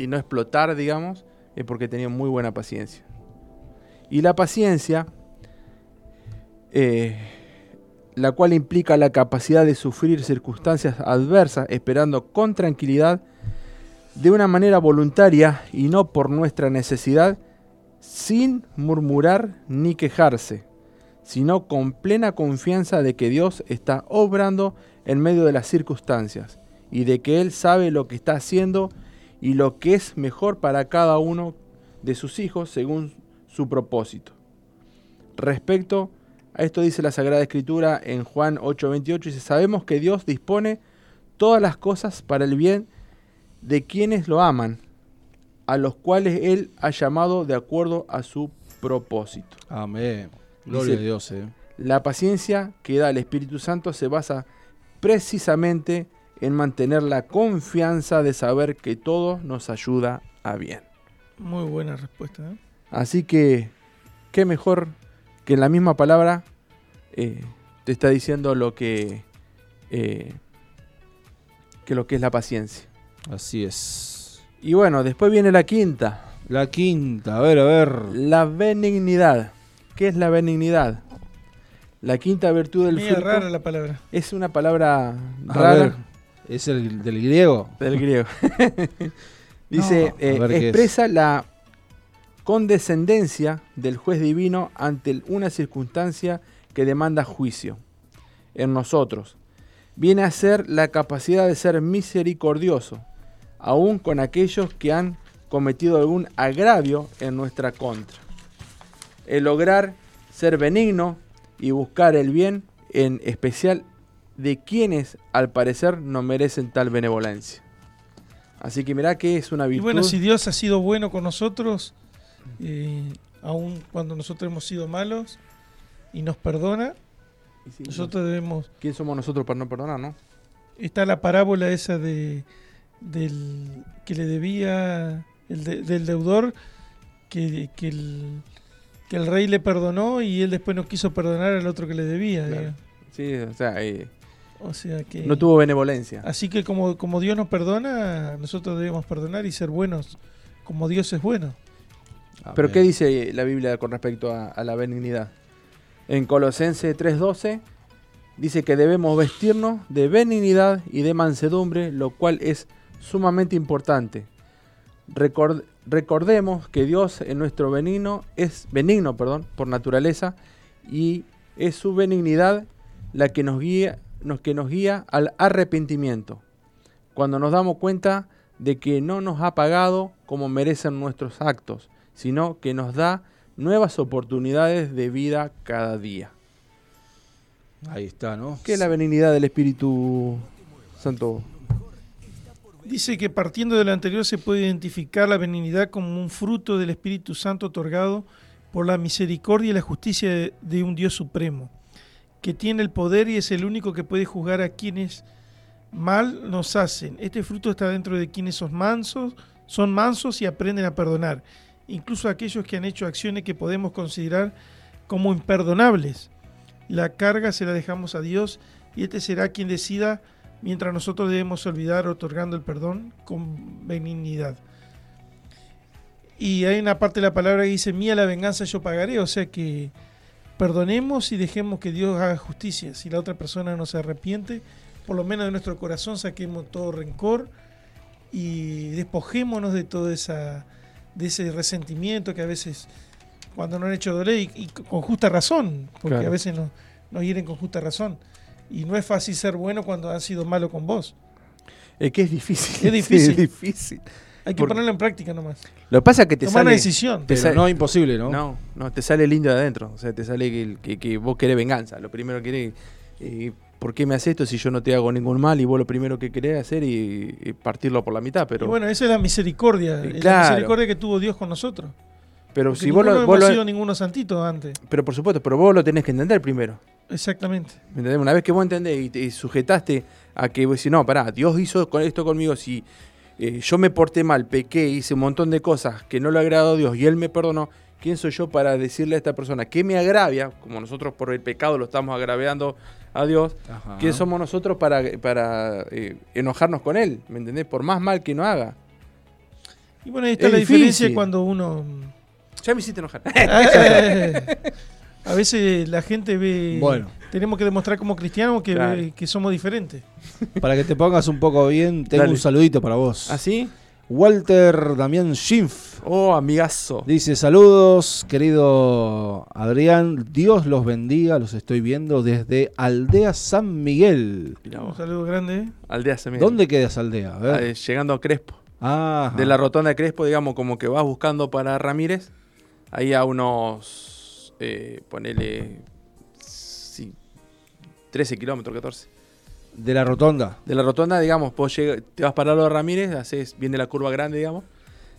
no explotar, digamos. es porque tenía muy buena paciencia. Y la paciencia, eh, la cual implica la capacidad de sufrir circunstancias adversas esperando con tranquilidad, de una manera voluntaria y no por nuestra necesidad, sin murmurar ni quejarse, sino con plena confianza de que Dios está obrando en medio de las circunstancias y de que Él sabe lo que está haciendo y lo que es mejor para cada uno de sus hijos según su propósito. Respecto a esto dice la Sagrada Escritura en Juan 8:28, dice, sabemos que Dios dispone todas las cosas para el bien de quienes lo aman, a los cuales Él ha llamado de acuerdo a su propósito. Amén. Gloria Dice- a Dios, eh. La paciencia que da el Espíritu Santo se basa precisamente en mantener la confianza de saber que todo nos ayuda a bien. Muy buena respuesta. ¿eh? Así que, qué mejor que en la misma palabra eh, te está diciendo lo que, eh, que lo que es la paciencia. Así es. Y bueno, después viene la quinta, La quinta, a ver, a ver. la benignidad. ¿Qué es la benignidad? La quinta virtud del fruto rara la palabra. es una palabra A rara ver, ¿Es el del griego? del griego. Dice, No. eh, expresa la condescendencia del juez divino ante una circunstancia que demanda juicio en nosotros. Viene a ser la capacidad de ser misericordioso, aun con aquellos que han cometido algún agravio en nuestra contra. El lograr ser benigno y buscar el bien, en especial de quienes al parecer no merecen tal benevolencia. Así que mirá que es una Y virtud. bueno, si Dios ha sido bueno con nosotros, eh, aun cuando nosotros hemos sido malos y nos perdona, Y sí, nosotros debemos... ¿Quién somos nosotros para no perdonar, no? Está la parábola esa de del que le debía el de- del deudor que, que el, que el rey le perdonó y él después no quiso perdonar al otro que le debía. Claro. Sí, o sea, O sea que no tuvo benevolencia. así que como, como Dios nos perdona, nosotros debemos perdonar y ser buenos como Dios es bueno. Pero. ¿qué dice la Biblia con respecto a, a la benignidad? En Colosenses 3:12 dice que debemos vestirnos de benignidad y de mansedumbre, lo cual es sumamente importante. Record- recordemos que Dios en nuestro benigno es benigno, perdón, por naturaleza y es su benignidad la que nos guía, nos, que nos guía al arrepentimiento. Cuando nos damos cuenta de que no nos ha pagado como merecen nuestros actos, sino que nos da nuevas oportunidades de vida cada día. Ahí está, ¿no? ¿Qué es la benignidad del Espíritu Santo? Dice que partiendo de lo anterior se puede identificar la benignidad como un fruto del Espíritu Santo otorgado por la misericordia y la justicia de, de un Dios supremo, que tiene el poder y es el único que puede juzgar a quienes mal nos hacen. Este fruto está dentro de quienes son mansos, son mansos y aprenden a perdonar, incluso aquellos que han hecho acciones que podemos considerar como imperdonables. La carga se la dejamos a Dios y este será quien decida mientras nosotros debemos olvidar otorgando el perdón con benignidad. Y hay una parte de la palabra que dice, mía la venganza yo pagaré, o sea que perdonemos y dejemos que Dios haga justicia. Si la otra persona no se arrepiente, por lo menos de nuestro corazón saquemos todo rencor y despojémonos de todo esa, de ese resentimiento que a veces cuando nos han hecho doler y, y con justa razón, porque Claro. a veces nos, nos hieren con justa razón. Y no es fácil ser bueno cuando han sido malo con vos. Es que es difícil. Es difícil. es difícil. Hay que Por- ponerlo en práctica nomás. Lo que pasa es que te Tomar una sale... decisión. te Pero sale- no imposible, ¿no? No, no, te sale el indio de adentro. O sea, te sale que, que- que vos querés venganza. Lo primero que querés... eh, ¿Por qué me haces esto si yo no te hago ningún mal y vos lo primero que querés hacer y, y partirlo por la mitad? Pero, Y bueno, esa es la misericordia. Eh, es. La misericordia que tuvo Dios con nosotros. Pero Porque si vos lo, vos hemos lo- sido ninguno santito antes. Pero por supuesto, pero vos lo tenés que entender primero. Exactamente. ¿Me entendés? Una vez que vos entendés y te sujetaste a que vos decís, no, pará, Dios hizo con esto conmigo, si eh, yo me porté mal, pequé, hice un montón de cosas que no le agradó a Dios y Él me perdonó, ¿quién soy yo para decirle a esta persona que me agravia, como nosotros por el pecado lo estamos agraviando a Dios, Ajá. ¿quién somos nosotros para, para eh, enojarnos con Él? ¿Me entendés? Por más mal que no haga. Y bueno, ahí está Es la diferencia difícil. cuando uno... Ya me hiciste enojar. a veces la gente ve... Bueno. Tenemos que demostrar como cristianos que, Claro. que somos diferentes. Para que te pongas un poco bien, tengo Dale. un saludito para vos. ¿Así? Walter Damián Schimpf Oh, amigazo. dice: Saludos, querido Adrián. Dios los bendiga. Los estoy viendo desde Aldea San Miguel. Mirá Un saludo grande. ¿eh? Aldea Semilla. ¿Dónde queda esa aldea? A Ah, ver. eh, llegando a Crespo. Ah, De la rotonda de Crespo, digamos, como que vas buscando para Ramírez. Ahí a unos. Eh, ponele. Sí, 13 kilómetros, 14. de la rotonda. De la rotonda, digamos, vos llega- te vas para lo de Ramírez, haces, viene la curva grande, digamos.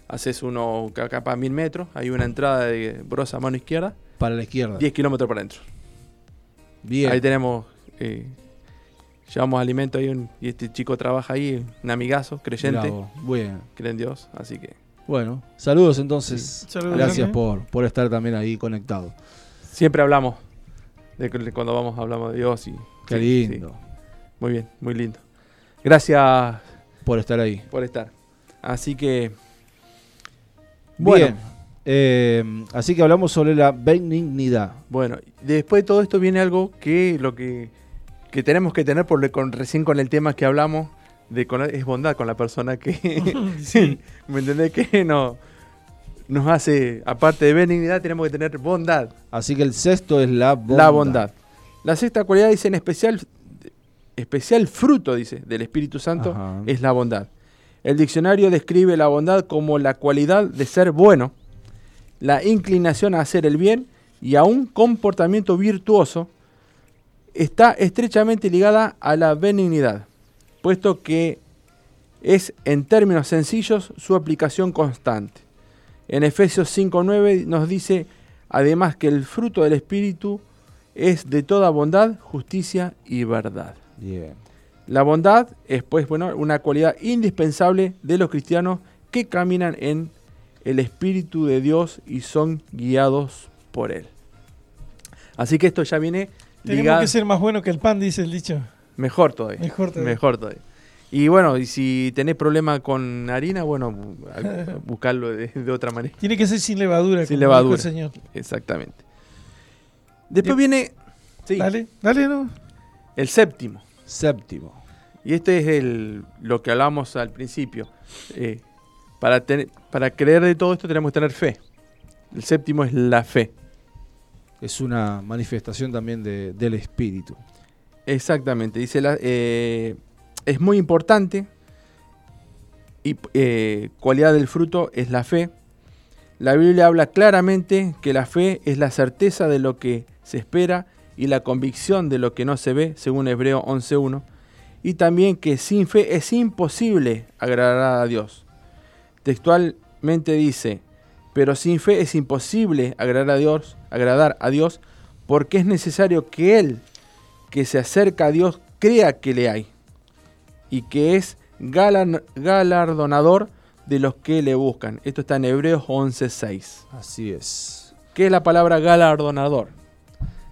Haces uno, ca- capaz mil metros. Hay una entrada de brosa a mano izquierda. Para la izquierda. 10 kilómetros para adentro. Bien. Ahí tenemos. eh, llevamos alimento ahí un- y este chico trabaja ahí, un amigazo, creyente. Bien. cree en Dios. Así que Bueno, saludos entonces. Saludos Gracias por, por estar también ahí conectado. siempre hablamos. De cuando vamos hablamos de Dios y. Qué sí, lindo. sí. Muy bien, muy lindo. Gracias Por estar ahí. por estar. Así que. Bueno, Bien. Eh, así que hablamos sobre la benignidad. bueno, después de todo esto viene algo que lo que, que tenemos que tener por con, recién con el tema que hablamos de con, es bondad con la persona que Sí. ¿me entendés? que no nos hace aparte de benignidad tenemos que tener bondad, Así que el sexto es la bondad. la bondad. La sexta cualidad dice en especial especial fruto dice del Espíritu Santo Ajá. es la bondad. El diccionario describe la bondad como la cualidad de ser bueno, la inclinación a hacer el bien y a un comportamiento virtuoso. Está estrechamente ligada a la benignidad, puesto que es en términos sencillos su aplicación constante. En Efesios 5.9 nos dice además que el fruto del Espíritu es de toda bondad, justicia y verdad. Bien. La bondad es, pues, bueno, una cualidad indispensable de los cristianos que caminan en el Espíritu de Dios y son guiados por Él. Así que esto ya viene Tenemos ligado. que ser más buenos que el pan, dice el dicho. Mejor todavía. Mejor todavía. Mejor todavía. Y bueno, y si tenés problema con harina, bueno, buscarlo de, de otra manera. Tiene que ser sin levadura. Sin como levadura. el Señor. Exactamente. Después viene sí, Dale, dale, ¿no? el séptimo. Séptimo. Y este es el, lo que hablamos al principio. Eh, para, tener- para creer de todo esto tenemos que tener fe. El séptimo es la fe. Es una manifestación también de- del espíritu. Exactamente. Dice eh, es muy importante. Y eh, cualidad del fruto es la fe. La Biblia habla claramente que la fe es la certeza de lo que se espera y la convicción de lo que no se ve, según Hebreo 11.1. Y también que sin fe es imposible agradar a Dios. Textualmente dice, pero sin fe es imposible agradar a Dios, agradar a Dios, porque es necesario que Él, que se acerca a Dios, crea que le hay y que es galan- galardonador de los que le buscan. Esto está en Hebreos 11:6. Así es. ¿Qué es la palabra galardonador?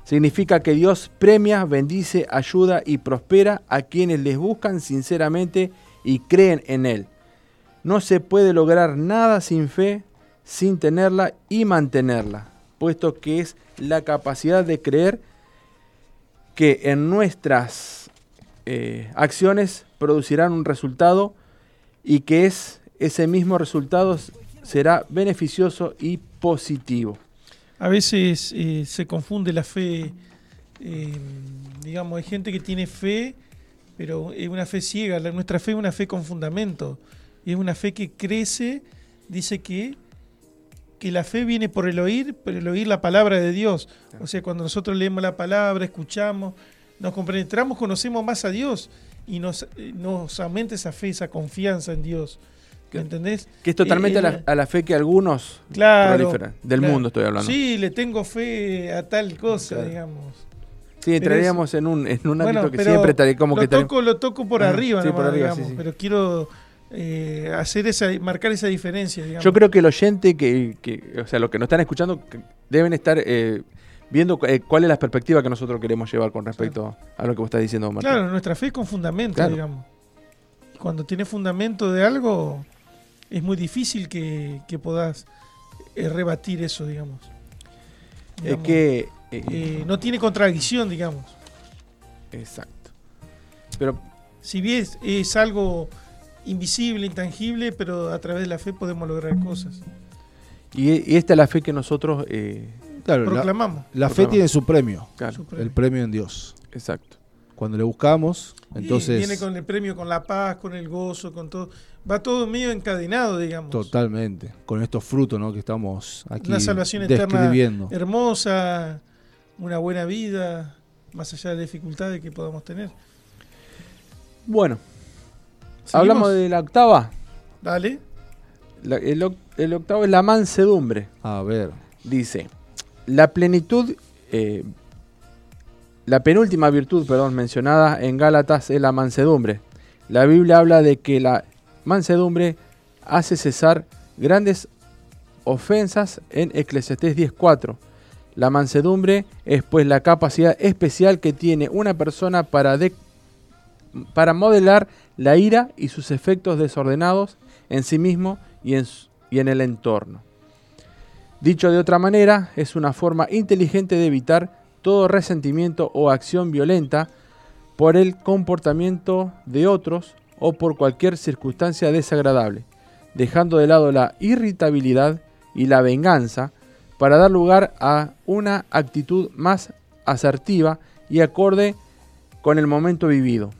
Significa que Dios premia, bendice, ayuda y prospera a quienes les buscan sinceramente y creen en Él. No se puede lograr nada sin fe, sin tenerla y mantenerla, puesto que es la capacidad de creer que en nuestras eh, acciones producirán un resultado y que es ese mismo resultado será beneficioso y positivo. A veces eh, se confunde la fe. eh, digamos, hay gente que tiene fe, pero es una fe ciega. Nuestra fe es una fe con fundamento. Y es una fe que crece. Dice que, que la fe viene por el oír, por el oír la palabra de Dios. O sea, cuando nosotros leemos la palabra, escuchamos, nos compenetramos, conocemos más a Dios. Y nos, eh, nos aumenta esa fe, esa confianza en Dios. ¿Me entendés? Que es totalmente Eh, a, la, a la fe que algunos Claro. proliferan. Del claro. mundo estoy hablando. Sí, Sí, le tengo fe a tal cosa, Claro. digamos. entraríamos en un, en un ámbito que siempre estaría como lo que toco, lo toco por Ah, arriba, sí, por arriba, digamos, sí, sí. pero quiero eh, hacer esa, marcar esa diferencia, digamos. Yo creo que el oyente que, que- o sea, los que nos están escuchando deben estar eh, viendo eh, cuál es la perspectiva que nosotros queremos llevar con respecto a lo que vos estás diciendo, Martín. Claro, nuestra fe es con fundamento, Claro. digamos. Cuando tiene fundamento de algo, es muy difícil que, que eh, rebatir eso, digamos. Es que... no tiene contradicción, digamos. exacto. Pero Si bien es, es algo invisible, intangible, pero a través de la fe podemos lograr cosas. y, y esta es la fe que nosotros... eh, Claro, Proclamamos. la fe Proclamamos. tiene su premio, claro, Su el premio en Dios. exacto. Cuando le buscamos, Y entonces viene con el premio, con la paz, con el gozo, con todo. Va todo medio encadenado, digamos. totalmente, con estos frutos ¿no? que estamos aquí Una salvación eterna hermosa, una buena vida, más allá de las dificultades que podamos tener. Bueno. Hablamos de la octava. Dale. La- el, oc- el octavo es la mansedumbre. A ver, Dice, la plenitud, eh, la penúltima virtud, perdón, mencionada en Gálatas es la mansedumbre. La Biblia habla de que la mansedumbre hace cesar grandes ofensas en Eclesiastés 10.4. La mansedumbre es pues la capacidad especial que tiene una persona para, de- para modelar la ira y sus efectos desordenados en sí mismo y en, y en el entorno. Dicho de otra manera, es una forma inteligente de evitar todo resentimiento o acción violenta por el comportamiento de otros o por cualquier circunstancia desagradable, dejando de lado la irritabilidad y la venganza para dar lugar a una actitud más asertiva y acorde con el momento vivido.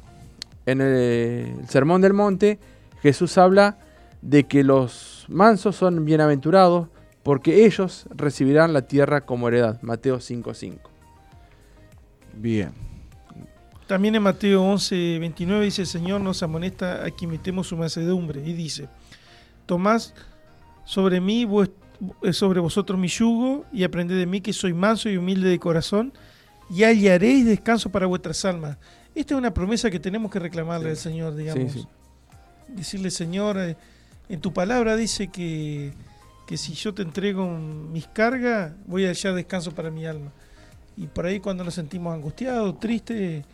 En el Sermón del Monte, Jesús habla de que los mansos son bienaventurados porque ellos recibirán la tierra como heredad. Mateo 5.5. bien. También en Mateo 11, 29 dice, el Señor nos amonesta a que imitemos su mansedumbre. Y dice, tomad sobre mí, eh, sobre vosotros mi yugo, y aprended de mí que soy manso y humilde de corazón, y hallaréis descanso para vuestras almas. Esta es una promesa que tenemos que reclamarle al Señor, digamos. sí. Decirle, Señor, eh, en tu palabra dice que, que si yo te entrego mis cargas, voy a hallar descanso para mi alma. Y por ahí cuando nos sentimos angustiados, tristes,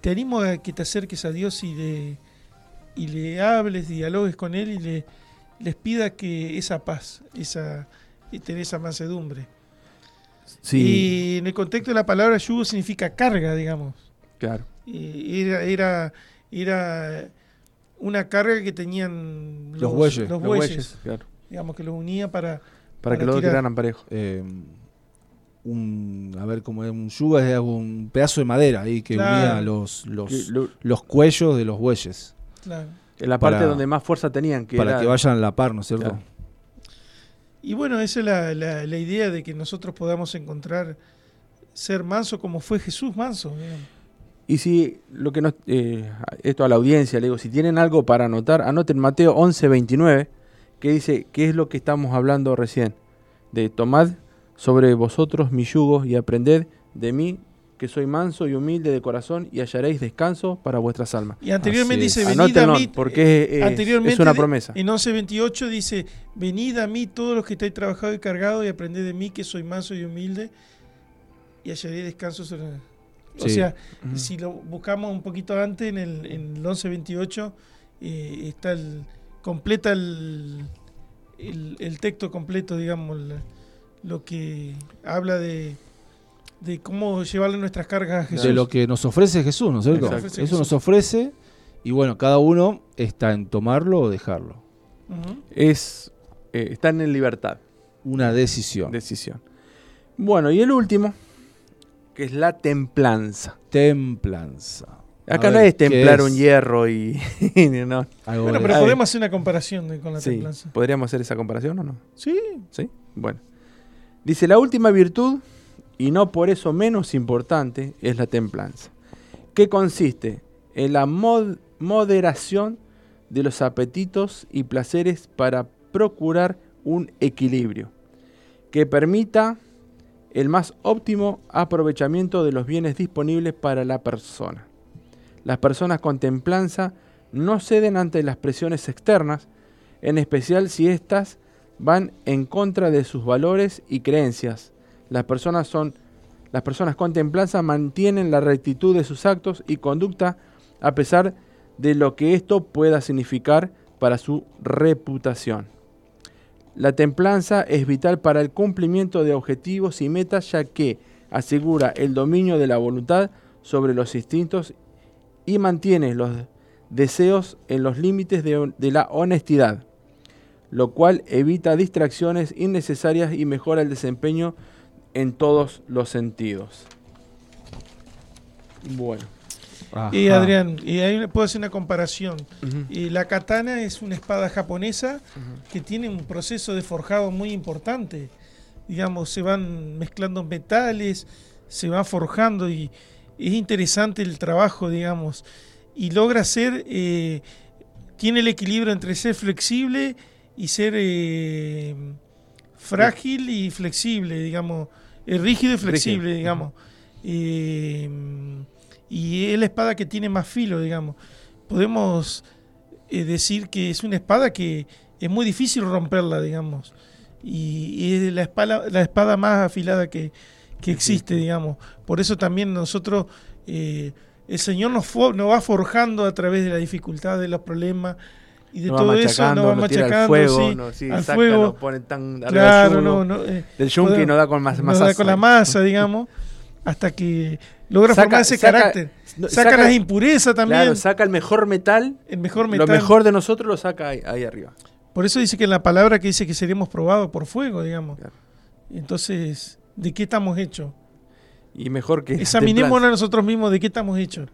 te animo a que te acerques a Dios y le, y le hables, dialogues con Él y le, les pida que esa paz, esa, y tener esa mansedumbre. Y en el contexto de la palabra yugo significa carga, digamos. claro. Y era, era, era una carga que tenían Los bueyes. los Los bueyes, bueyes, claro. digamos que los unía para... Para, Para que los dos tirar. tiraran parejo. Eh, un, a ver, como es un yugo es un pedazo de madera ahí que Claro. unía los, los, los cuellos de los bueyes claro. en la parte para- donde más fuerza tenían. Que para era- que vayan a la par, ¿no es cierto? Claro. Y bueno, esa es la, la- la idea de que nosotros podamos encontrar ser manso como fue Jesús manso. digamos. Y si lo que nos, eh, esto a la audiencia, le digo, si tienen algo para anotar, anoten Mateo 11, 29, que dice, ¿qué es lo que estamos hablando recién? De tomad sobre vosotros mi yugo y aprended de mí, que soy manso y humilde de corazón, y hallaréis descanso para vuestras almas. Y anteriormente dice, venid a mí. porque es- es- anteriormente es una promesa. En 11.28 dice, venid a mí todos los que estáis trabajados y cargados y aprended de mí que soy manso y humilde y hallaré descanso sobre... O Sí. sea, si lo buscamos un poquito antes, en el, en el 11.28, eh, está el, completa el, el, el texto completo, digamos, la- lo que habla de, de cómo llevarle nuestras cargas a Jesús. De lo que nos ofrece Jesús, ¿no es cierto? Exacto. Eso Jesús. nos ofrece y bueno, cada uno está en tomarlo o dejarlo. Es, eh, están en libertad. Una decisión. Decisión. Bueno, y el último, que es la templanza. Templanza. A Acá no ver, es ¿qué templar es? un hierro y... no. Bueno, pero Ay. podemos hacer una comparación de- con la Sí, templanza. ¿Podríamos hacer esa comparación o no? Sí, ¿Sí? Bueno. Dice, la última virtud, y no por eso menos importante, es la templanza. Que consiste en la mod- moderación de los apetitos y placeres para procurar un equilibrio que permita el más óptimo aprovechamiento de los bienes disponibles para la persona. Las personas con templanza no ceden ante las presiones externas, en especial si éstas van en contra de sus valores y creencias. Las personas son las personas con templanza mantienen la rectitud de sus actos y conducta a pesar de lo que esto pueda significar para su reputación. La templanza es vital para el cumplimiento de objetivos y metas ya que asegura el dominio de la voluntad sobre los instintos y mantiene los deseos en los límites de, la honestidad, lo cual evita distracciones innecesarias y mejora el desempeño en todos los sentidos. Bueno. Y. Adrián, y ahí puedo hacer una comparación. Y la katana es una espada japonesa que tiene un proceso de forjado muy importante. Digamos, se van mezclando metales, se va forjando y es interesante el trabajo, digamos. Y logra ser, eh, tiene el equilibrio entre ser flexible y ser eh, frágil y flexible, digamos. eh, rígido y flexible, Rígido, digamos. Y es la espada que tiene más filo, digamos. Podemos eh, decir que es una espada que es muy difícil romperla, digamos. Y, y es la espada, la espada más afilada que, que existe, digamos. Por eso también nosotros, eh, el Señor nos, fo- nos va forjando a través de la dificultad, de los problemas y de Nos todo eso, machacando, nos va nos tira al machacando, fuego, sí, al fuego. nos pone tan arriba Claro, del no, no, eh, yunque podemos- nos da con más nos masa. da con la masa, digamos, hasta que logra Saca- formar ese saca- carácter. saca, saca- las impurezas también, Claro, saca el mejor metal, el mejor metal. lo mejor de nosotros lo saca ahí, ahí arriba. Por eso dice que en la palabra que dice que seremos probados por fuego, digamos. Claro. Entonces, ¿de qué estamos hechos? Y mejor que. Examinémonos a nosotros mismos de qué estamos hechos.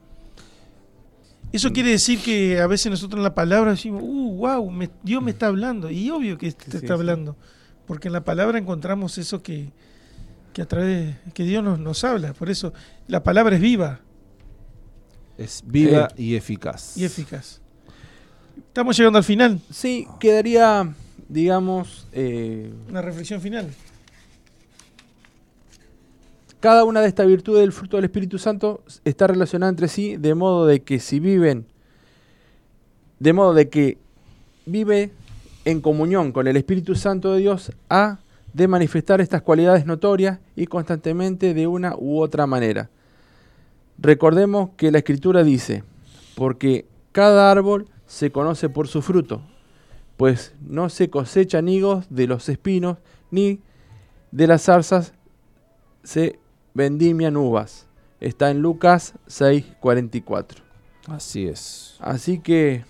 Eso quiere decir que a veces nosotros en la palabra decimos, uh, wow, me- Dios me está hablando. Y obvio que te sí, está sí. hablando. Porque en la palabra encontramos eso que, que a través, que Dios nos, nos habla. Por eso la palabra es viva Es viva y eficaz. y eficaz. Estamos llegando al final, Sí, quedaría, digamos, eh, una reflexión final. cada una de estas virtudes del fruto del Espíritu Santo está relacionada entre sí, de modo de que si viven, de modo de que vive en comunión con el Espíritu Santo de Dios, ha de manifestar estas cualidades notorias y constantemente de una u otra manera. Recordemos que la Escritura dice, porque cada árbol se conoce por su fruto, pues no se cosechan higos de los espinos, ni de las zarzas se vendimian uvas. Está en Lucas 6:44. Así es. Así que...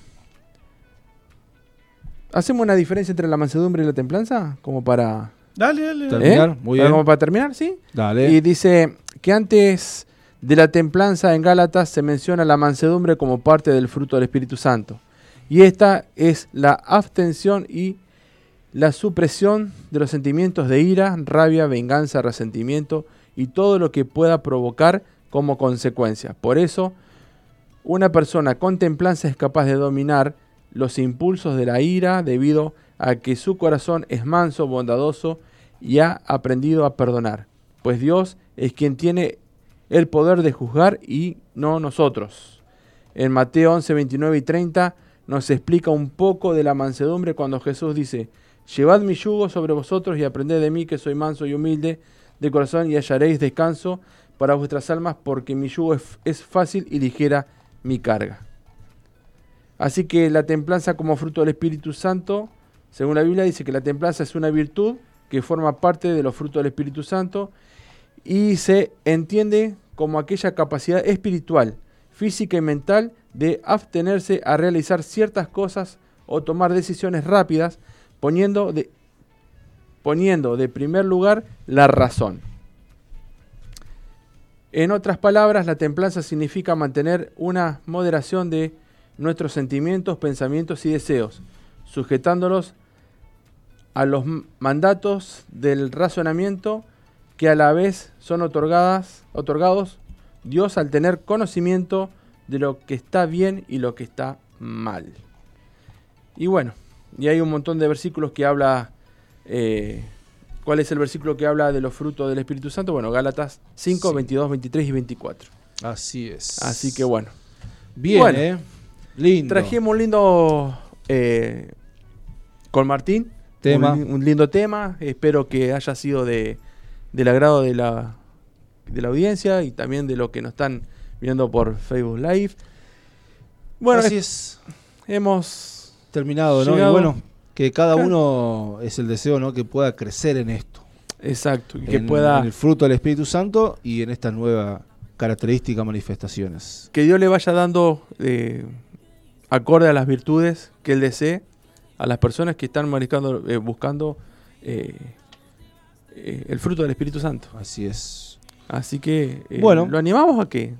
¿Hacemos una diferencia entre la mansedumbre y la templanza? Como para... Dale, dale. dale. Terminar, muy bien. Como para terminar, ¿sí? Dale. Y dice que antes de la templanza en Gálatas se menciona la mansedumbre como parte del fruto del Espíritu Santo. Y esta es la abstención y la supresión de los sentimientos de ira, rabia, venganza, resentimiento y todo lo que pueda provocar como consecuencia. Por eso, una persona con templanza es capaz de dominar los impulsos de la ira debido a que su corazón es manso, bondadoso y ha aprendido a perdonar. Pues Dios es quien tiene el poder de juzgar y no nosotros. En Mateo 11, 29 y 30 nos explica un poco de la mansedumbre cuando Jesús dice, Llevad mi yugo sobre vosotros y aprended de mí que soy manso y humilde de corazón y hallaréis descanso para vuestras almas porque mi yugo es, es fácil y ligera mi carga. Así que la templanza como fruto del Espíritu Santo, según la Biblia dice que la templanza es una virtud que forma parte de los frutos del Espíritu Santo y se entiende como aquella capacidad espiritual, física y mental de abstenerse a realizar ciertas cosas o tomar decisiones rápidas, poniendo de, poniendo de primer lugar la razón. En otras palabras, la templanza significa mantener una moderación de nuestros sentimientos, pensamientos y deseos, sujetándolos a los mandatos del razonamiento que a la vez son otorgadas, otorgados Dios al tener conocimiento de lo que está bien y lo que está mal. Y bueno, y hay un montón de versículos que habla, eh, ¿cuál es el versículo que habla de los frutos del Espíritu Santo? Bueno, Gálatas 5, Sí. 22, 23 y 24. Así es. Así que bueno, Bien, Bueno. ¿eh? Lindo. trajimos un lindo eh, con Martín, Tema. Un, li- un lindo tema, espero que haya sido de, del agrado de la, de la audiencia y también de lo que nos están viendo por Facebook Live. Bueno, Así es. hemos terminado, ¿no? Y bueno, que cada uno es el deseo, ¿no? Que pueda crecer en esto. Exacto, y que en, pueda, en el fruto del Espíritu Santo y en estas nuevas características, manifestaciones. que Dios le vaya dando eh, acorde a las virtudes que Él desee a las personas que están marcando, eh, buscando eh, eh, el fruto del Espíritu Santo. Así es. Así que Bueno. lo animamos a que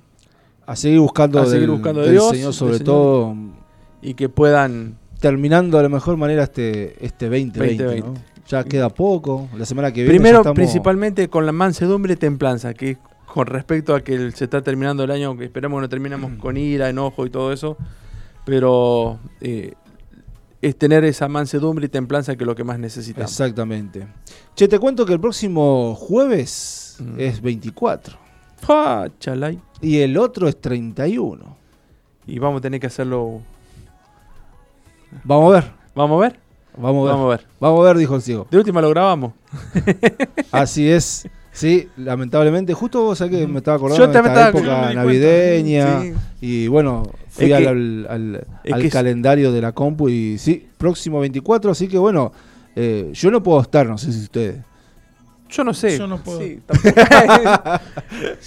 A seguir buscando, A seguir buscando de del Dios, Señor, sobre Señor. todo y que puedan terminando de la mejor manera este, este 2020. 2020. ¿no? Ya queda poco, la semana que viene. Primero, estamos- principalmente con la mansedumbre y templanza, que con respecto a que se está terminando el año, que esperamos que no terminemos con ira, enojo y todo eso, pero eh, es tener esa mansedumbre y templanza que es lo que más necesitamos. Exactamente. Che, te cuento que el próximo jueves Mm. es 24 ¡Pah! Chalay. y el otro es 31. Y vamos a tener que hacerlo. Vamos a ver, ¿Vamos a ver? vamos a ver. Vamos a ver. Vamos a ver, dijo el ciego. De última lo grabamos. Así es. Sí, lamentablemente, justo vos sabés que me estaba acordando Yo de esta estaba- época navideña Sí. y bueno, fui Es al, que- al- al- calendario de la compu y sí, próximo 24, así que bueno, eh, yo no puedo estar, no sé si ustedes. Yo no sé. Yo no puedo. Sí, tampoco.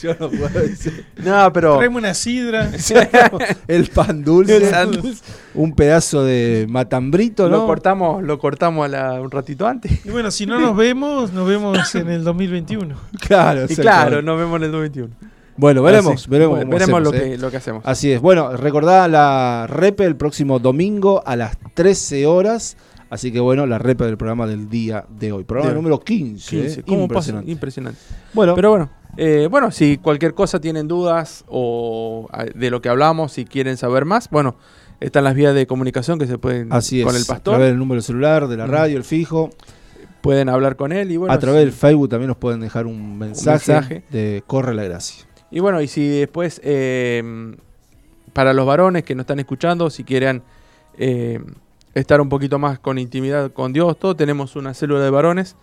Yo no puedo decir. no, pero. Traeme una sidra. El pan dulce, El pan dulce. un pedazo de matambrito, Lo cortamos, lo cortamos a la- un ratito antes. Y bueno, si no nos vemos, nos vemos en el 2021. Claro, Y claro, nos vemos en el 2021. Bueno, veremos, Así. veremos, Bueno, veremos hacemos, lo, ¿eh? que, lo que hacemos. Así es. Bueno, recordá la repe el próximo domingo a las 13 horas. Así que bueno, la repe del programa del día de hoy. Programa De número 15. 15. ¿eh? ¿Cómo pasa? Impresionante. Impresionante. Bueno, Pero bueno, eh, bueno, si cualquier cosa tienen dudas o ah, de lo que hablamos, si quieren saber más, bueno, están las vías de comunicación que se pueden así es. con el A pastor, través del número celular, de la radio, el fijo. pueden hablar con él y bueno, a través del Facebook también nos pueden dejar un mensaje, mensaje. de Corre la Gracia. Y bueno, y si después eh, para los varones que nos están escuchando, si quieren eh, estar un poquito más con intimidad con Dios, todo tenemos una célula de varones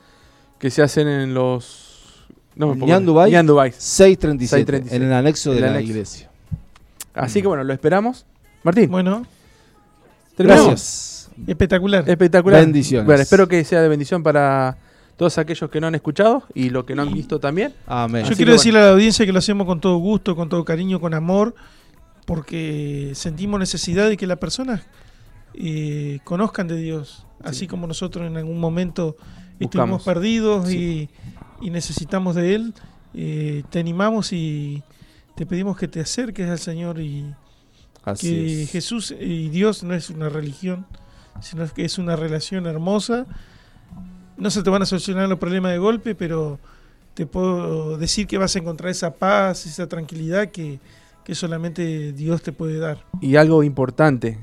que se hacen en los no me Ñandubay. Ñandubay. 637, 637, en el anexo de el la anexo. iglesia. Así que bueno, lo esperamos. Martín, Bueno, terminamos. Gracias. espectacular. Espectacular. Bendiciones. Bueno, espero que sea de bendición para todos aquellos que no han escuchado y los que no han visto también. Amén. Yo Así quiero decirle a la audiencia que lo hacemos con todo gusto, con todo cariño, con amor, porque sentimos necesidad de que las personas eh, conozcan de Dios, así como nosotros en algún momento estuvimos Buscamos. perdidos Sí. y, y necesitamos de Él. eh, te animamos y te pedimos que te acerques al Señor y Así que es. Jesús y Dios no es una religión, sino que es una relación hermosa. No se te van a solucionar los problemas de golpe, pero te puedo decir que vas a encontrar esa paz, esa tranquilidad que, que solamente Dios te puede dar. Y algo importante,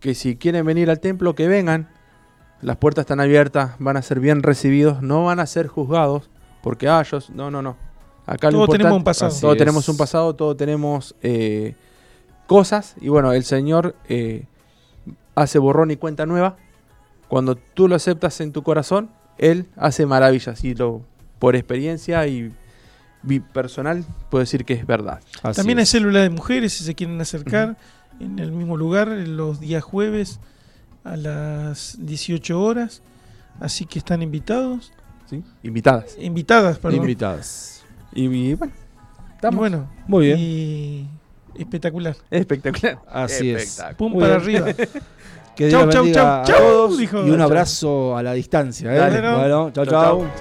que si quieren venir al templo, que vengan. Las puertas están abiertas, van a ser bien recibidos, no van a ser juzgados, porque ah, yo, no, no, no. Acá lo Todos tenemos un pasado. Todos es. tenemos un pasado, todos tenemos eh, cosas. Y bueno, el Señor eh, hace borrón y cuenta nueva. Cuando tú lo aceptas en tu corazón, Él hace maravillas. Y lo, por experiencia y personal, puedo decir que es verdad. Así También hay es. célula de mujeres si se quieren acercar en el mismo lugar los días jueves a las 18 horas. Así que están invitados. ¿sí? Invitadas. Invitadas, perdón. Invitadas. Y, y bueno, Y estamos. bueno, Muy bien. y espectacular. espectacular. Así es. Pum Muy para bien. arriba. Que Chau, Dios chau, bendiga chau, a todos y un Chau. abrazo a la distancia. ¿eh? Dale. Bueno, chau, Chau.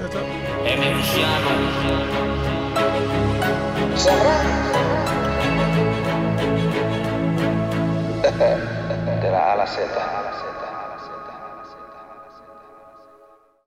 De la A a la Z.